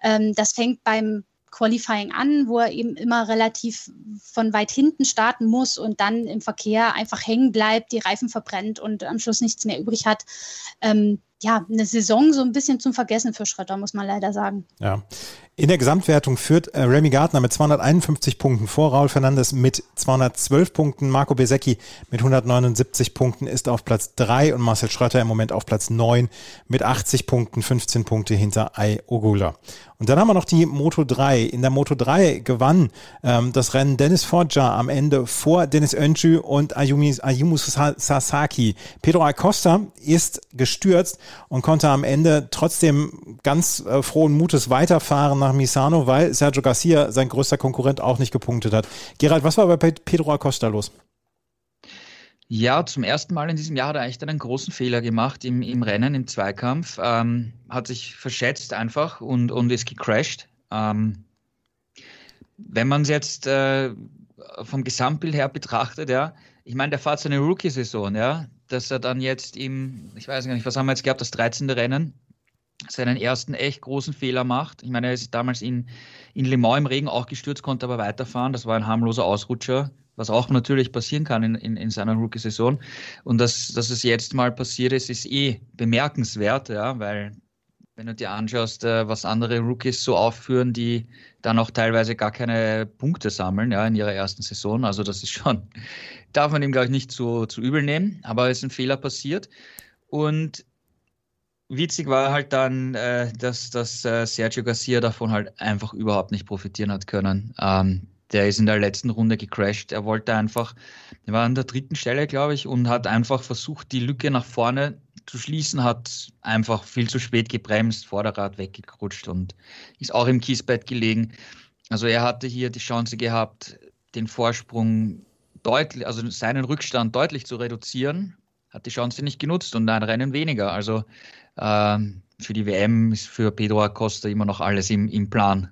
Ähm, das fängt beim Qualifying an, wo er eben immer relativ von weit hinten starten muss und dann im Verkehr einfach hängen bleibt, die Reifen verbrennt und am Schluss nichts mehr übrig hat. Ähm, ja, eine Saison so ein bisschen zum Vergessen für Schröter, muss man leider sagen. Ja. In der Gesamtwertung führt äh, Remy Gardner mit 251 Punkten vor Raul Fernandes mit 212 Punkten. Marco Besecchi mit 179 Punkten ist auf Platz 3 und Marcel Schröter im Moment auf Platz 9 mit 80 Punkten, 15 Punkte hinter Ai Ogula. Und dann haben wir noch die Moto 3. In der Moto 3 gewann ähm, das Rennen Dennis Forger am Ende vor Dennis Öncü und Ayumi, Ayumu Sasaki. Pedro Acosta ist gestürzt und konnte am Ende trotzdem ganz äh, frohen Mutes weiterfahren nach Misano, weil Sergio Garcia, sein größter Konkurrent, auch nicht gepunktet hat. Gerald, was war bei Pedro Acosta los? Ja, zum ersten Mal in diesem Jahr hat er eigentlich einen großen Fehler gemacht im, im Rennen, im Zweikampf. Ähm, hat sich verschätzt einfach und, und ist gecrashed. Ähm, wenn man es jetzt äh, vom Gesamtbild her betrachtet, ja, ich meine, der fährt seine Rookie-Saison, ja, dass er dann jetzt im, ich weiß gar nicht, was haben wir jetzt gehabt, das 13. Rennen, seinen ersten echt großen Fehler macht. Ich meine, er ist damals in, in Le Mans im Regen auch gestürzt, konnte aber weiterfahren. Das war ein harmloser Ausrutscher was auch natürlich passieren kann in, in, in seiner Rookie-Saison. Und dass, dass es jetzt mal passiert ist, ist eh bemerkenswert, ja, weil wenn du dir anschaust, äh, was andere Rookies so aufführen, die dann auch teilweise gar keine Punkte sammeln, ja, in ihrer ersten Saison. Also das ist schon, darf man ihm, glaube ich, nicht zu, zu übel nehmen, aber es ist ein Fehler passiert. Und witzig war halt dann, äh, dass, dass äh, Sergio Garcia davon halt einfach überhaupt nicht profitieren hat können. Ähm, der ist in der letzten Runde gecrashed. Er wollte einfach, er war an der dritten Stelle, glaube ich, und hat einfach versucht, die Lücke nach vorne zu schließen, hat einfach viel zu spät gebremst, Vorderrad weggerutscht und ist auch im Kiesbett gelegen. Also er hatte hier die Chance gehabt, den Vorsprung deutlich, also seinen Rückstand deutlich zu reduzieren, hat die Chance nicht genutzt und ein Rennen weniger. Also ähm, für die WM ist für Pedro Acosta immer noch alles im, im Plan.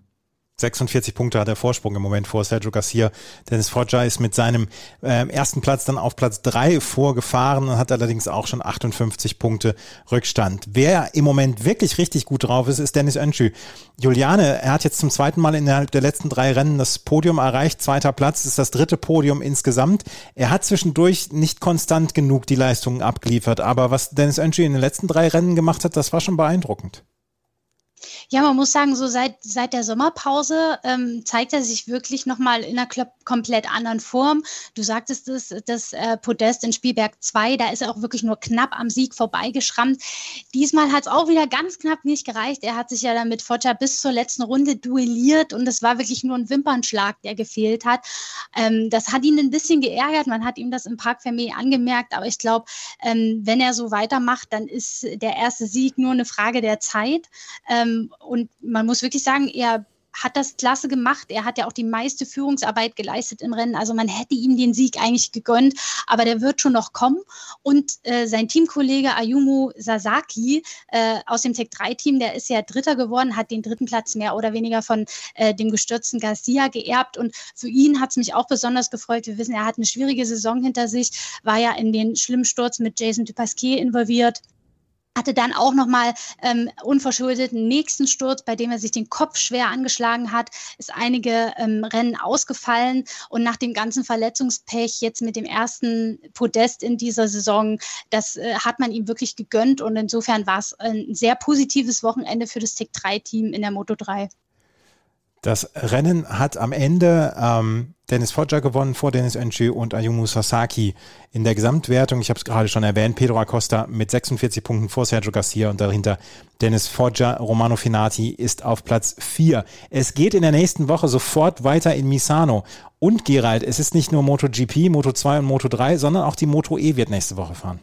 46 Punkte hat er Vorsprung im Moment vor Sergio Garcia. Dennis Foggia ist mit seinem äh, ersten Platz dann auf Platz drei vorgefahren und hat allerdings auch schon 58 Punkte Rückstand. Wer im Moment wirklich richtig gut drauf ist, ist Dennis Önschü. Juliane, er hat jetzt zum zweiten Mal innerhalb der letzten drei Rennen das Podium erreicht. Zweiter Platz ist das dritte Podium insgesamt. Er hat zwischendurch nicht konstant genug die Leistungen abgeliefert, aber was Dennis Önschü in den letzten drei Rennen gemacht hat, das war schon beeindruckend. Ja, man muss sagen, so seit, seit der Sommerpause ähm, zeigt er sich wirklich nochmal in einer komplett anderen Form. Du sagtest es, das äh, Podest in Spielberg 2, da ist er auch wirklich nur knapp am Sieg vorbeigeschrammt. Diesmal hat es auch wieder ganz knapp nicht gereicht. Er hat sich ja dann mit Foggia bis zur letzten Runde duelliert und es war wirklich nur ein Wimpernschlag, der gefehlt hat. Ähm, das hat ihn ein bisschen geärgert. Man hat ihm das im Park Fermé angemerkt, aber ich glaube, ähm, wenn er so weitermacht, dann ist der erste Sieg nur eine Frage der Zeit. Ähm, und man muss wirklich sagen, er hat das klasse gemacht. Er hat ja auch die meiste Führungsarbeit geleistet im Rennen. Also man hätte ihm den Sieg eigentlich gegönnt, aber der wird schon noch kommen. Und äh, sein Teamkollege Ayumu Sasaki äh, aus dem Tech-3-Team, der ist ja Dritter geworden, hat den dritten Platz mehr oder weniger von äh, dem gestürzten Garcia geerbt. Und für ihn hat es mich auch besonders gefreut. Wir wissen, er hat eine schwierige Saison hinter sich, war ja in den schlimmen Sturz mit Jason Dupasquier involviert hatte dann auch nochmal ähm, unverschuldet einen nächsten Sturz, bei dem er sich den Kopf schwer angeschlagen hat, ist einige ähm, Rennen ausgefallen und nach dem ganzen Verletzungspech jetzt mit dem ersten Podest in dieser Saison, das äh, hat man ihm wirklich gegönnt und insofern war es ein sehr positives Wochenende für das Tech 3 Team in der Moto 3. Das Rennen hat am Ende ähm, Dennis Foggia gewonnen vor Dennis Önschü und Ayumu Sasaki. In der Gesamtwertung, ich habe es gerade schon erwähnt, Pedro Acosta mit 46 Punkten vor Sergio Garcia und dahinter Dennis Foggia. Romano Finati ist auf Platz 4. Es geht in der nächsten Woche sofort weiter in Misano. Und Gerald, es ist nicht nur MotoGP, Moto2 und Moto3, sondern auch die Moto E wird nächste Woche fahren.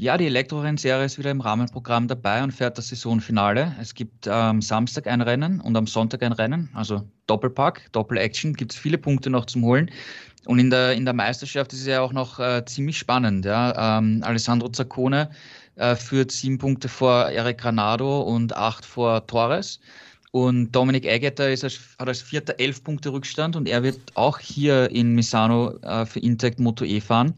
Ja, die Elektrorennserie ist wieder im Rahmenprogramm dabei und fährt das Saisonfinale. Es gibt am ähm, Samstag ein Rennen und am Sonntag ein Rennen, also Doppelpack, Doppel-Action, gibt es viele Punkte noch zum Holen. Und in der, in der Meisterschaft ist es ja auch noch äh, ziemlich spannend. Ja? Ähm, Alessandro Zaccone äh, führt sieben Punkte vor Eric Granado und acht vor Torres. Und Dominik Eggeter als, hat als Vierter elf Punkte Rückstand und er wird auch hier in Misano äh, für Intact Moto E fahren.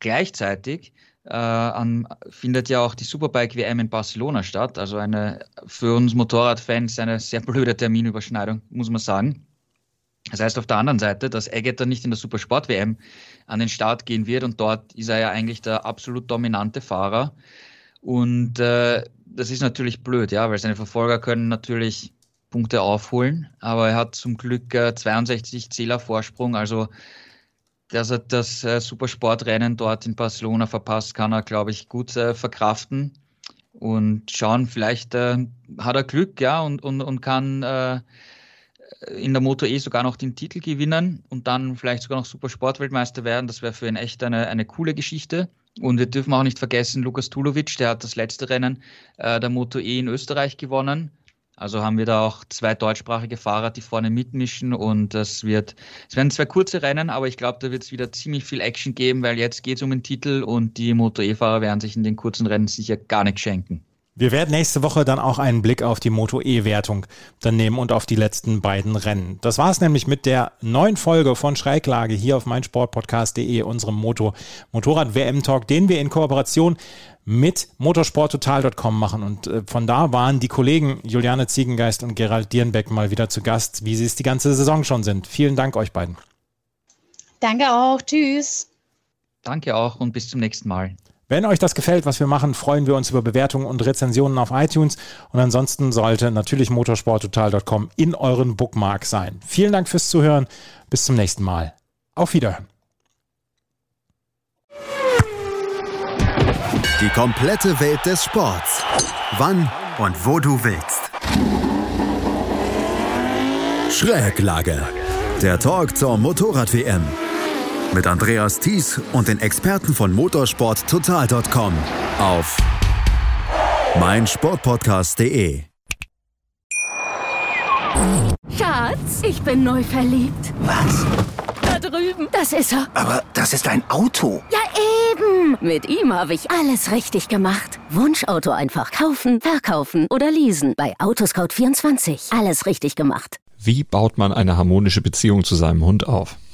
Gleichzeitig äh, an, findet ja auch die Superbike WM in Barcelona statt. Also eine für uns Motorradfans eine sehr blöde Terminüberschneidung, muss man sagen. Das heißt auf der anderen Seite, dass Eggeter nicht in der Supersport WM an den Start gehen wird und dort ist er ja eigentlich der absolut dominante Fahrer. Und äh, das ist natürlich blöd, ja, weil seine Verfolger können natürlich Punkte aufholen, aber er hat zum Glück äh, 62 Zähler Vorsprung, also dass er das äh, Supersportrennen dort in Barcelona verpasst, kann er, glaube ich, gut äh, verkraften und schauen, vielleicht äh, hat er Glück, ja, und, und, und kann äh, in der Moto E sogar noch den Titel gewinnen und dann vielleicht sogar noch Supersportweltmeister werden. Das wäre für ihn echt eine, eine coole Geschichte. Und wir dürfen auch nicht vergessen, Lukas Tulovic, der hat das letzte Rennen äh, der Moto E in Österreich gewonnen. Also haben wir da auch zwei deutschsprachige Fahrer, die vorne mitmischen und das wird, es werden zwei kurze Rennen, aber ich glaube, da wird es wieder ziemlich viel Action geben, weil jetzt geht es um den Titel und die Moto E-Fahrer werden sich in den kurzen Rennen sicher gar nichts schenken. Wir werden nächste Woche dann auch einen Blick auf die Moto E-Wertung dann nehmen und auf die letzten beiden Rennen. Das war es nämlich mit der neuen Folge von Schräglage hier auf meinsportpodcast.de, unserem Moto Motorrad WM Talk, den wir in Kooperation mit motorsporttotal.com machen. Und äh, von da waren die Kollegen Juliane Ziegengeist und Gerald Dierenbeck mal wieder zu Gast, wie sie es die ganze Saison schon sind. Vielen Dank euch beiden. Danke auch. Tschüss. Danke auch und bis zum nächsten Mal. Wenn euch das gefällt, was wir machen, freuen wir uns über Bewertungen und Rezensionen auf iTunes. Und ansonsten sollte natürlich motorsporttotal.com in euren Bookmark sein. Vielen Dank fürs Zuhören. Bis zum nächsten Mal. Auf Wiederhören. Die komplette Welt des Sports. Wann und wo du willst. Schräglage. Der Talk zur Motorrad-WM mit Andreas Thies und den Experten von motorsporttotal.com auf meinsportpodcast.de. Schatz, ich bin neu verliebt. Was? Da drüben. Das ist er. Aber das ist ein Auto. Ja, eben. Mit ihm habe ich alles richtig gemacht. Wunschauto einfach kaufen, verkaufen oder leasen. Bei Autoscout24. Alles richtig gemacht. Wie baut man eine harmonische Beziehung zu seinem Hund auf?